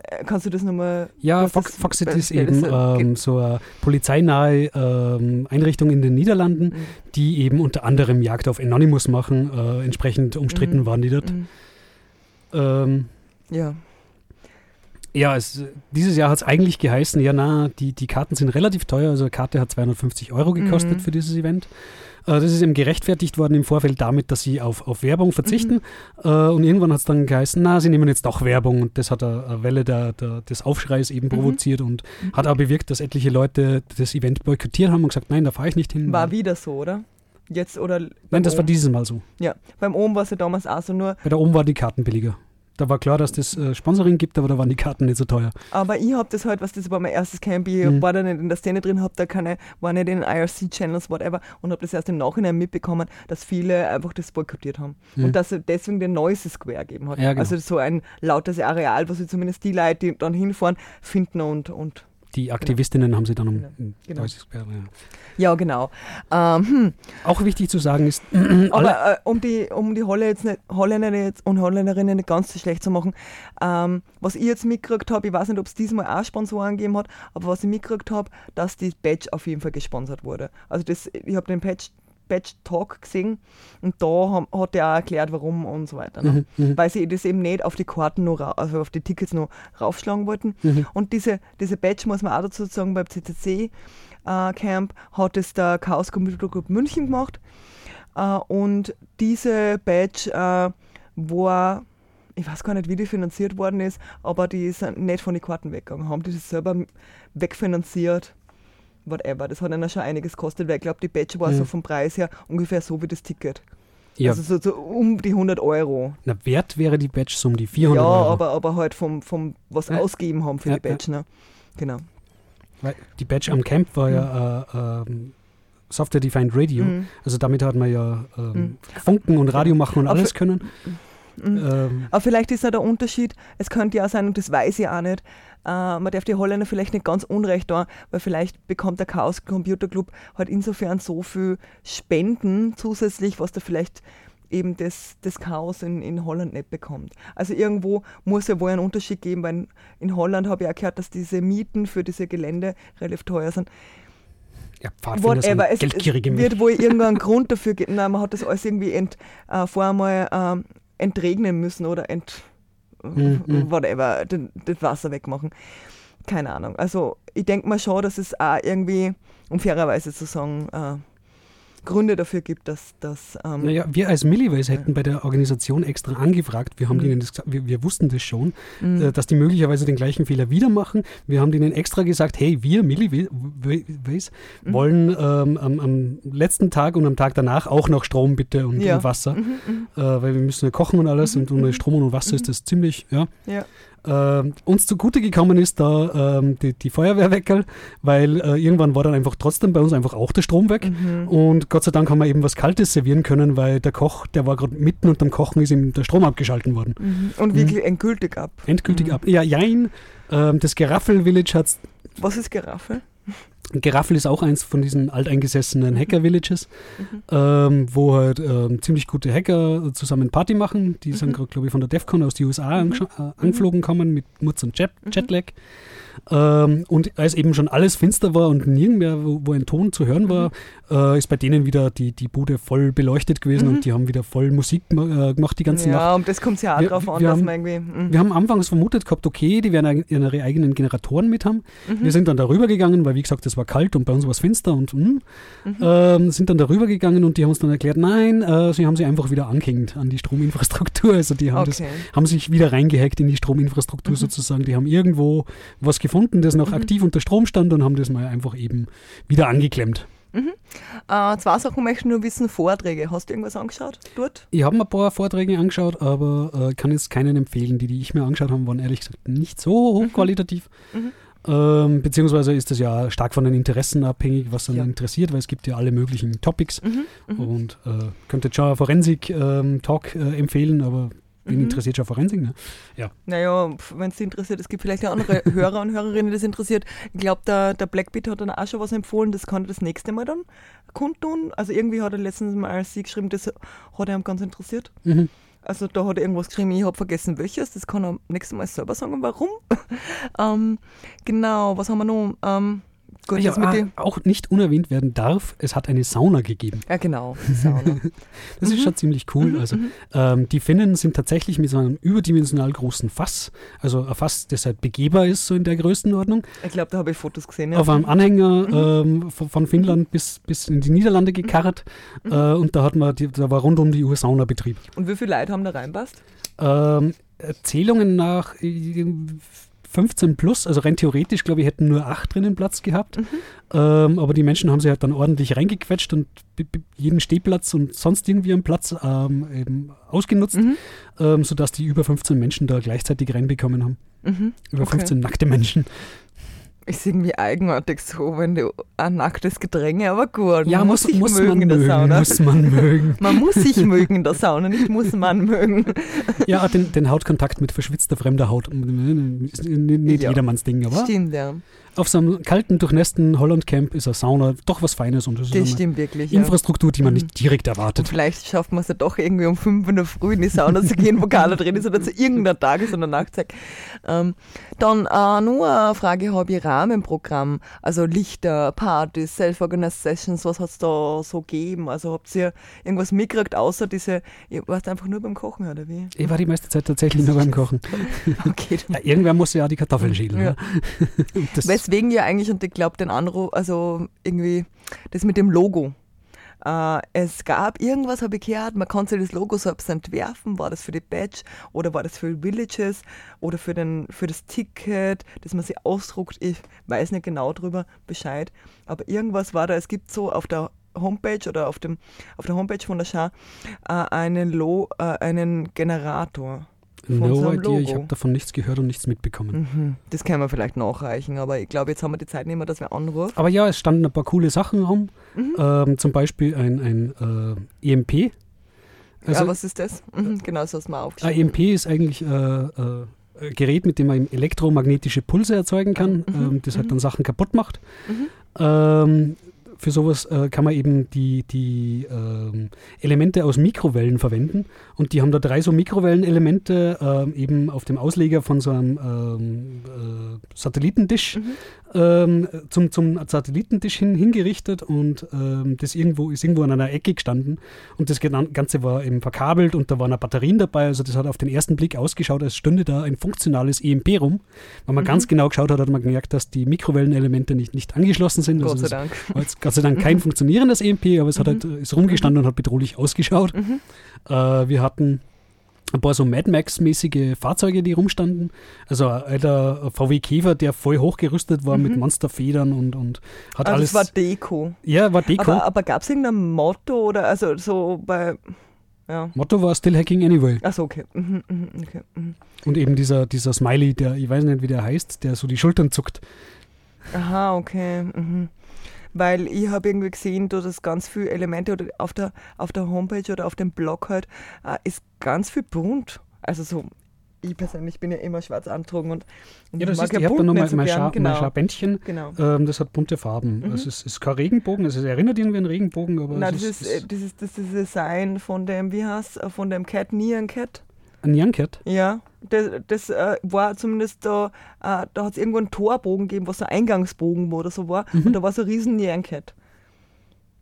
äh, kannst du das nochmal Ja, Fox, Fox City ist das eben so ähm, so eine polizeinahe ähm, Einrichtung in den Niederlanden, Mhm. die eben unter anderem Jagd auf Anonymous machen. Äh, entsprechend umstritten Mhm. waren die dort. Mhm. Ähm, Ja. Ja, es, dieses Jahr hat es eigentlich geheißen, ja, na, die, die Karten sind relativ teuer. Also eine Karte hat 250 Euro gekostet Mhm. für dieses Event. Äh, das ist eben gerechtfertigt worden im Vorfeld damit, dass sie auf, auf Werbung verzichten. Mhm. Äh, und irgendwann hat es dann geheißen, na, sie nehmen jetzt doch Werbung. Und das hat eine, Welle der, der, des Aufschreis eben provoziert und Mhm. hat auch bewirkt, dass etliche Leute das Event boykottiert haben und gesagt, nein, da fahre ich nicht hin. War wieder so, oder? Jetzt oder. nein, das war OM? dieses Mal so. Ja, beim OM war es ja damals auch so nur. Bei der oben waren die Karten billiger. Da war klar, dass das äh, Sponsoring gibt, aber da waren die Karten nicht so teuer. Aber ich habe das halt, was das war mein erstes Camp, ich Mhm. war da nicht in der Szene drin, hab da keine, war nicht in den IRC-Channels, whatever, und habe das erst im Nachhinein mitbekommen, dass viele einfach das boykottiert haben. Mhm. Und dass es deswegen den Noise Square gegeben hat. Ja, genau. Also so ein lautes Areal, wo sie zumindest die Leute, die dann hinfahren, finden und, und Die Aktivistinnen haben sie dann um. Genau. Genau. Ja. ja, genau. Ähm, hm. Auch wichtig zu sagen ist, Aber äh, um die, um die Holle jetzt nicht, Holländer jetzt und Holländerinnen nicht ganz so schlecht zu machen, ähm, was ich jetzt mitgekriegt habe, ich weiß nicht, ob es diesmal auch Sponsoren gegeben hat, aber was ich mitgekriegt habe, dass die Badge auf jeden Fall gesponsert wurde. Also das, ich habe den Badge, Badge Talk gesehen und da hat er auch erklärt, warum und so weiter. Ne? Mhm, mhm. Weil sie das eben nicht auf die Karten nur, also auf die Tickets nur raufschlagen wollten. Mhm. Und diese, diese Badge, muss man auch dazu sagen, beim CCC äh, Camp hat es der Chaos Computer Group München gemacht. Äh, und diese Badge äh, war, ich weiß gar nicht, wie die finanziert worden ist, aber die sind nicht von den Karten weggegangen, haben die das selber wegfinanziert. Whatever, das hat ihnen schon einiges gekostet, weil ich glaube, die Badge war Mhm. so vom Preis her ungefähr so wie das Ticket. ja, Also so, so um die 100 Euro. na, wert wäre die Badge so um die 400 ja, Euro. aber, aber halt vom, vom was Ja. ausgeben haben für Ja, die Badge. Ne? Genau. Weil die Badge am Camp war ja äh, ähm, Software-Defined Radio. Mhm. Also damit hat man ja Mhm. Funken und Radio machen und Aber alles für- können. Mhm. Ähm, Aber vielleicht ist da der Unterschied, es könnte ja auch sein, und das weiß ich auch nicht, äh, man darf die Holländer vielleicht nicht ganz unrecht da, weil vielleicht bekommt der Chaos Computer Club halt insofern so viel Spenden zusätzlich, was da vielleicht eben das, das Chaos in, in Holland nicht bekommt. Also irgendwo muss ja wohl einen Unterschied geben, weil in, Holland habe ich auch gehört, dass diese Mieten für diese Gelände relativ teuer sind. ja, Pfadfinder sind es, geldgierige wird Menschen. wohl irgendeinen Grund dafür geben. Nein, man hat das alles irgendwie ent, äh, vorher mal ähm, entregnen müssen oder ent, Mhm, whatever, das Wasser wegmachen. Keine Ahnung. Also ich denke mal schon, dass es auch irgendwie, um fairerweise zu sagen, äh, Gründe dafür gibt, dass das ähm, Naja, wir als Milliways hätten bei der Organisation extra angefragt, wir haben Mhm. denen das gesagt, wir, wir wussten das schon, mh, äh, dass die möglicherweise den gleichen Fehler wieder machen. Wir haben denen extra gesagt, hey, wir Milliways Mhm. wollen ähm, am, am letzten Tag und am Tag danach auch noch Strom bitte und, Ja. und Wasser, mhm, mhm, äh, weil wir müssen ja kochen und alles Mhm, und ohne mhm. Strom und Wasser ist das ziemlich, ja. ja. Ähm, uns zugute gekommen ist da ähm, die, die Feuerwehrweckerl, weil äh, irgendwann war dann einfach trotzdem bei uns einfach auch der Strom weg. Mhm. Und Gott sei Dank haben wir eben was Kaltes servieren können, weil der Koch, der war gerade mitten unterm Kochen, ist ihm der Strom abgeschalten worden. Mhm. Und wirklich endgültig ab. Endgültig Mhm. ab. Ja, jein. Ähm, das Geraffel Village hat Was ist Giraffe? Geraffel ist auch eins von diesen alteingesessenen Hacker-Villages, ähm, wo halt ähm, ziemlich gute Hacker zusammen Party machen. Die sind gerade, glaube ich, von der DEFCON aus die USA angescha- äh, angeflogen kommen mit Mutz und Jet, Jetlag. Ähm, und als eben schon alles finster war und nirgendwo, wo, wo ein Ton zu hören war, äh, ist bei denen wieder die, die Bude voll beleuchtet gewesen und die haben wieder voll Musik äh, gemacht die ganze Nacht. Ja, und das kommt ja auch Wir- drauf an, wir dass haben- man irgendwie. mm. Wir haben anfangs vermutet gehabt, okay, die werden ihre eigenen Generatoren mit haben. Mhm. Wir sind dann darüber gegangen, weil wie gesagt, es war kalt und bei uns war es finster und mm, Mhm. ähm, sind dann darüber gegangen und die haben uns dann erklärt, nein, äh, sie haben sie einfach wieder angehängt an die Strominfrastruktur. Also die haben, das, Okay. haben sich wieder reingehackt in die Strominfrastruktur sozusagen. Die haben irgendwo was gefunden, das noch aktiv unter Strom stand und haben das mal einfach eben wieder angeklemmt. Äh, zwei Sachen möchte ich nur wissen: Vorträge. Hast du irgendwas angeschaut dort? Ich habe mir ein paar Vorträge angeschaut, aber äh, kann jetzt keinen empfehlen. Die, die ich mir angeschaut habe, waren ehrlich gesagt nicht so hochqualitativ. Mhm. Ähm, beziehungsweise ist das ja stark von den Interessen abhängig, was einen Ja. interessiert, weil es gibt ja alle möglichen Topics Mhm. Mhm. und äh, könnte schon Forensik-Talk äh, empfehlen, aber wen Mhm. interessiert schon Forensik? Ne? Naja, wenn es dich interessiert, es gibt vielleicht auch andere Hörer und Hörerinnen, die das interessiert. Ich glaube, der, der Blackbeat hat dann auch schon was empfohlen, das kann er das nächste Mal dann kundtun. Also irgendwie hat er letztens mal als sie geschrieben, das hat er ganz interessiert. Mhm. Also da hat er irgendwas geschrieben, ich habe vergessen welches, das kann er nächstes Mal selber sagen, warum. ähm, genau, was haben wir noch? Ähm, gut, Ja, ah, auch nicht unerwähnt werden darf, es hat eine Sauna gegeben. ja genau, Sauna. Das ist schon ziemlich cool. also ähm, die Finnen sind tatsächlich mit so einem überdimensional großen Fass, also ein Fass, das halt begehbar ist, so in der Größenordnung, Ich glaube, da habe ich Fotos gesehen. Ja. auf einem Anhänger ähm, von, von Finnland bis, bis in die Niederlande gekarrt äh, und da hat man, die, da war rund um die Uhr Saunabetrieb. Und wie viele Leute haben da reinpasst? Ähm, Erzählungen nach äh, 15 plus, also rein theoretisch, glaube ich, hätten nur acht drinnen Platz gehabt. Ähm, aber die Menschen haben sich halt dann ordentlich reingequetscht und jeden Stehplatz und sonst irgendwie einen Platz ähm, eben ausgenutzt, Mhm. ähm, sodass die über 15 Menschen da gleichzeitig reinbekommen haben. Mhm. Über Okay. 15 nackte Menschen. Ist irgendwie eigenartig so, wenn du ein nacktes Gedränge, aber gut. Ja, man muss, sich muss mögen man in der mögen, Sauna. muss man mögen. Man muss sich mögen in der Sauna, nicht muss man mögen. Ja, den, den Hautkontakt mit verschwitzter fremder Haut. Ist nicht Ja. jedermanns Ding, aber Stimmt, ja. auf so einem kalten, durchnässten Holland-Camp ist eine Sauna doch was Feines und das ist Das eine stimmt wirklich. Ja. Infrastruktur, die man Mhm. nicht direkt Und erwartet. vielleicht schafft man es ja doch irgendwie um 5 in der Früh in die Sauna zu gehen, wo keiner drin ist oder zu irgendeiner Tages- oder Nachtzeit. Ähm, dann äh, nur eine Frage habe ich Rahmenprogramm, also Lichter, Partys, Self-Organized Sessions, was hat es da so gegeben? Also habt ihr irgendwas mitgekriegt, außer diese, ihr wart einfach nur beim Kochen oder wie? Ich war die meiste Zeit tatsächlich nur beim Kochen. Okay, Ja, irgendwer muss ja die Kartoffeln schälen. Ja. Weswegen ja eigentlich, und ich glaube, den Anruf, also irgendwie das mit dem Logo. Äh, es gab irgendwas, habe ich gehört, man konnte das Logo selbst entwerfen. War das für die Badge oder war das für Villages oder für, den, für das Ticket, das man sich ausdruckt? Ich weiß nicht genau drüber Bescheid. Aber irgendwas war da. Es gibt so auf der Homepage oder auf, dem, auf der Homepage von der Schar äh, einen, äh, einen Generator. Von no idea, ich Logo. habe davon nichts gehört und nichts mitbekommen. Mhm. Das können wir vielleicht nachreichen, aber ich glaube, jetzt haben wir die Zeit nicht mehr, dass wir anrufen. Aber ja, es standen ein paar coole Sachen rum. Mhm. Ähm, zum Beispiel ein, ein äh, EMP. Also, ja, was ist das? Mhm, genau, so hast du mal ein aufgeschrieben. EMP ist eigentlich äh, äh, ein Gerät, mit dem man elektromagnetische Pulse erzeugen kann, Mhm, ähm, das halt dann Sachen kaputt macht. Ähm, für sowas äh, kann man eben die, die ähm, Elemente aus Mikrowellen verwenden. Und die haben da drei so Mikrowellenelemente ähm, eben auf dem Ausleger von so einem ähm, äh, Satellitendish Mhm. ähm, zum, zum Satellitendish hin, hingerichtet und ähm, das irgendwo ist irgendwo an einer Ecke gestanden. Und das Ganze war eben verkabelt und da waren auch Batterien dabei. Also das hat auf den ersten Blick ausgeschaut, als stünde da ein funktionales EMP rum. Wenn man Mhm. ganz genau geschaut hat, hat man gemerkt, dass die Mikrowellenelemente nicht, nicht angeschlossen sind. Gott Also sei Dank. Gott sei Dank kein funktionierendes EMP, aber es hat Mhm. halt, ist rumgestanden und hat bedrohlich ausgeschaut. Mhm. Äh, wir hatten ein paar so Mad Max-mäßige Fahrzeuge, die rumstanden. Also ein alter VW Käfer, der voll hochgerüstet war mit Mhm. Monsterfedern und, und hat Also alles. es war Deko. ja, war Deko. Aber, aber gab es irgendein Motto oder also so bei. Ja. Motto war Still Hacking Anyway. Achso, okay. Mhm, mhm, okay. Mhm. Und eben dieser, dieser Smiley, der, ich weiß nicht, wie der heißt, der so die Schultern zuckt. Aha, okay. Mhm. Weil ich habe irgendwie gesehen, da das ganz viele Elemente oder auf der, auf der Homepage oder auf dem Blog halt, äh, ist ganz viel bunt. Also so ich persönlich bin ja immer schwarz angezogen und, und Ja, das ist, ich habe da nicht mal so mein. Schau, genau. mein Schaubändchen. Genau. Ähm, das hat bunte Farben. Mhm. Es ist, ist kein Regenbogen, also es erinnert irgendwie an Regenbogen, aber Nein, es das ist, ist, äh, das ist das ist Design von dem, wie heißt von dem Cat Neon Cat. Ein Nyanket. Ja, das, das äh, war zumindest da, äh, da hat es irgendwo einen Torbogen gegeben, was so ein Eingangsbogen war oder so war. Mhm. Und da war so ein riesen Cat.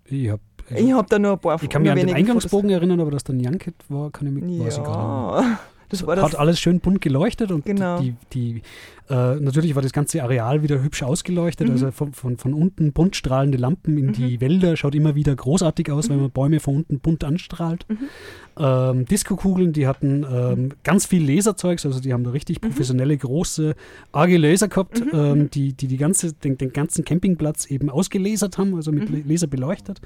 Ich, hab, Ich habe da nur ein paar ich kann mich an den Eingangsbogen erinnern, aber dass da ein Nyanket war, kann ich mich weiß ich gar nicht. Ja, das war das. hat alles schön bunt geleuchtet und Genau. die, die äh, natürlich war das ganze Areal wieder hübsch ausgeleuchtet, Mhm. also von, von, von unten bunt strahlende Lampen in die Wälder, schaut immer wieder großartig aus, wenn man Bäume von unten bunt anstrahlt. Mhm. Ähm, Disco-Kugeln, die hatten ähm, ganz viel Laserzeugs, also die haben da richtig Mhm. professionelle, große, arge Laser gehabt, ähm, die, die, die ganze, den, den ganzen Campingplatz eben ausgelasert haben, also Mhm. mit Laser beleuchtet.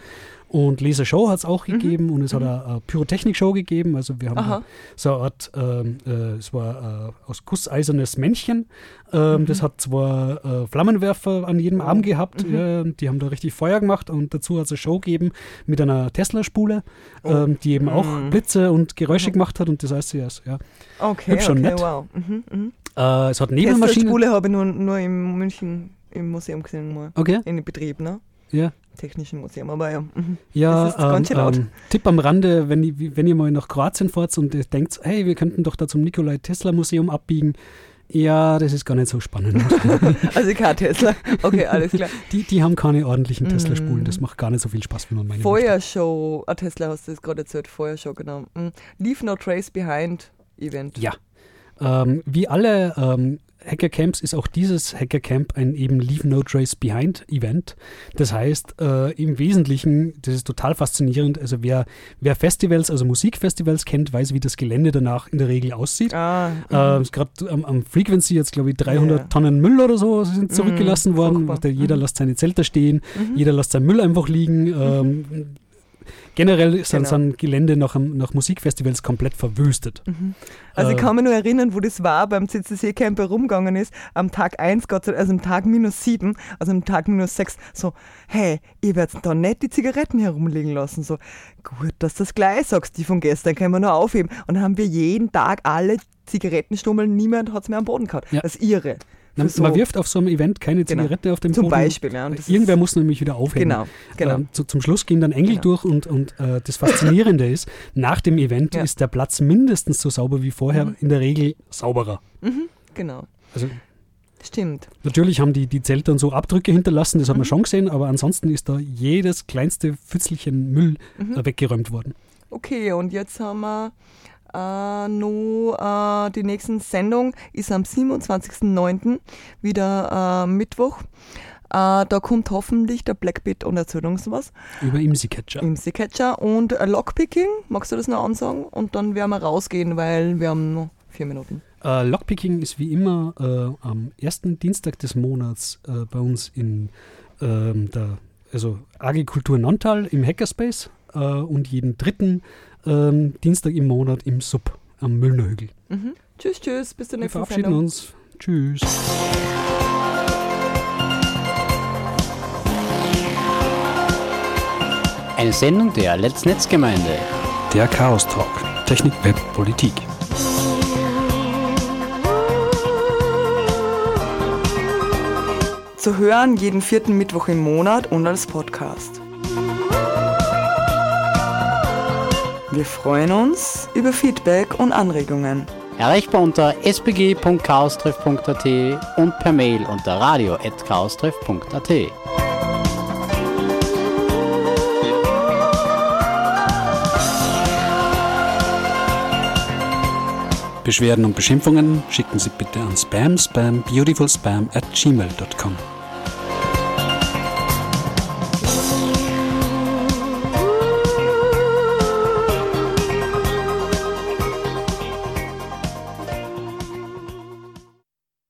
Und Lasershow hat es auch gegeben und es hat eine, eine Pyrotechnik-Show gegeben, also wir haben Mhm. Aha. so eine Art, ähm, äh, es war äh, aus gusseisernes Männchen. Ähm, Das hat zwar äh, Flammenwerfer an jedem Arm gehabt, äh, die haben da richtig Feuer gemacht und dazu hat es eine Show gegeben mit einer Tesla-Spule, ähm, die eben auch Mhm. Blitze und Geräusche gemacht hat und das heißt, ja, es- ja. Okay, Hübsch und okay, nett. wow. Mhm, mhm. Äh, es hat Nebelmaschinen. Spule habe ich nur, nur in München im Museum gesehen, mal. Okay, In Betrieb, ne? Ja. Technischen Museum, aber ja. Mhm. Ja, Das ist laut. ähm, Tipp am Rande, wenn, ihr- wenn ihr mal nach Kroatien fahrt und denkt, hey, wir könnten doch da zum Nikolai Tesla Museum abbiegen. Ja, das ist gar nicht so spannend. Also kein Tesla. Okay, alles klar. die, die haben keine ordentlichen Mhm. Tesla-Spulen. Das macht gar nicht so viel Spaß, wie man möchte. Feuershow, ah, Tesla hast du das gerade erzählt, Feuershow, genau. Mhm. Leave No Trace Behind Event. Ja. Ähm, wie alle ähm, Hackercamps ist auch dieses Hackercamp ein eben Leave No Trace Behind Event. Das heißt, äh, im Wesentlichen, das ist total faszinierend, also wer, wer Festivals, also Musikfestivals kennt, weiß, wie das Gelände danach in der Regel aussieht. Ah, Äh, ist gerade am, am Frequency jetzt, glaube ich, 300 Ja. Tonnen Müll oder so sind zurückgelassen Mhm, worden. Der, jeder Mhm. lässt seine Zelte stehen, mhm. jeder lässt seinen Müll einfach liegen. Ähm, generell ist Genau. so ein Gelände nach, nach Musikfestivals komplett verwüstet. Also ich Äh, kann mich nur erinnern, wo das war, beim CCC-Camp herumgegangen ist, am Tag 1, Gott sei Dank, also am Tag minus 7, also am Tag minus 6, so, hey, ihr werdet da nicht die Zigaretten herumliegen lassen. So, gut, dass du das gleich sagst, die von gestern können wir nur aufheben. Und dann haben wir jeden Tag alle Zigarettenstummeln, niemand hat es mehr am Boden gehabt. Ja. Das ist irre. Man, so- man wirft auf so einem Event keine Genau. Zigarette auf den Zum Boden. Beispiel, ja. Irgendwer muss nämlich wieder aufhören. Genau, genau. Ähm, zu, zum Schluss gehen dann Engel Genau. durch und, und äh, das Faszinierende ist, nach dem Event Ja. ist der Platz mindestens so sauber wie vorher, Mhm. in der Regel sauberer. Mhm, genau. Also Stimmt. natürlich haben die, die Zelte und so Abdrücke hinterlassen, das hat man Mhm. schon gesehen, aber ansonsten ist da jedes kleinste Pfützelchen Müll Mhm. äh, weggeräumt worden. Okay, und jetzt haben wir äh, noch äh, die nächste Sendung ist am 27.09. wieder äh, Mittwoch. Äh, da kommt hoffentlich der Blackbit und erzählt uns was Über Imsi-Catcher. im Catcher und äh, Lockpicking. Magst du das noch ansagen? Und dann werden wir rausgehen, weil wir haben noch vier Minuten. Äh, Lockpicking ist wie immer äh, am ersten Dienstag des Monats bei uns in ähm, der also Agrikultur Nontal im Hackerspace und jeden dritten ähm, Dienstag im Monat im Sub am Müllnerhügel. Mhm. Tschüss, tschüss, bis zur Wir nächsten verabschieden Sendung. uns. Tschüss. Eine Sendung der Let's Netz Gemeinde. Der Chaos Talk. Technik, Web, Politik. Zu hören jeden vierten Mittwoch im Monat und als Podcast. Wir freuen uns über Feedback und Anregungen. Erreichbar unter spg.chaostreff.at und per Mail unter radio.chaostreff.at. Beschwerden und Beschimpfungen schicken Sie bitte an spam spam beautifulspam at gmail.com.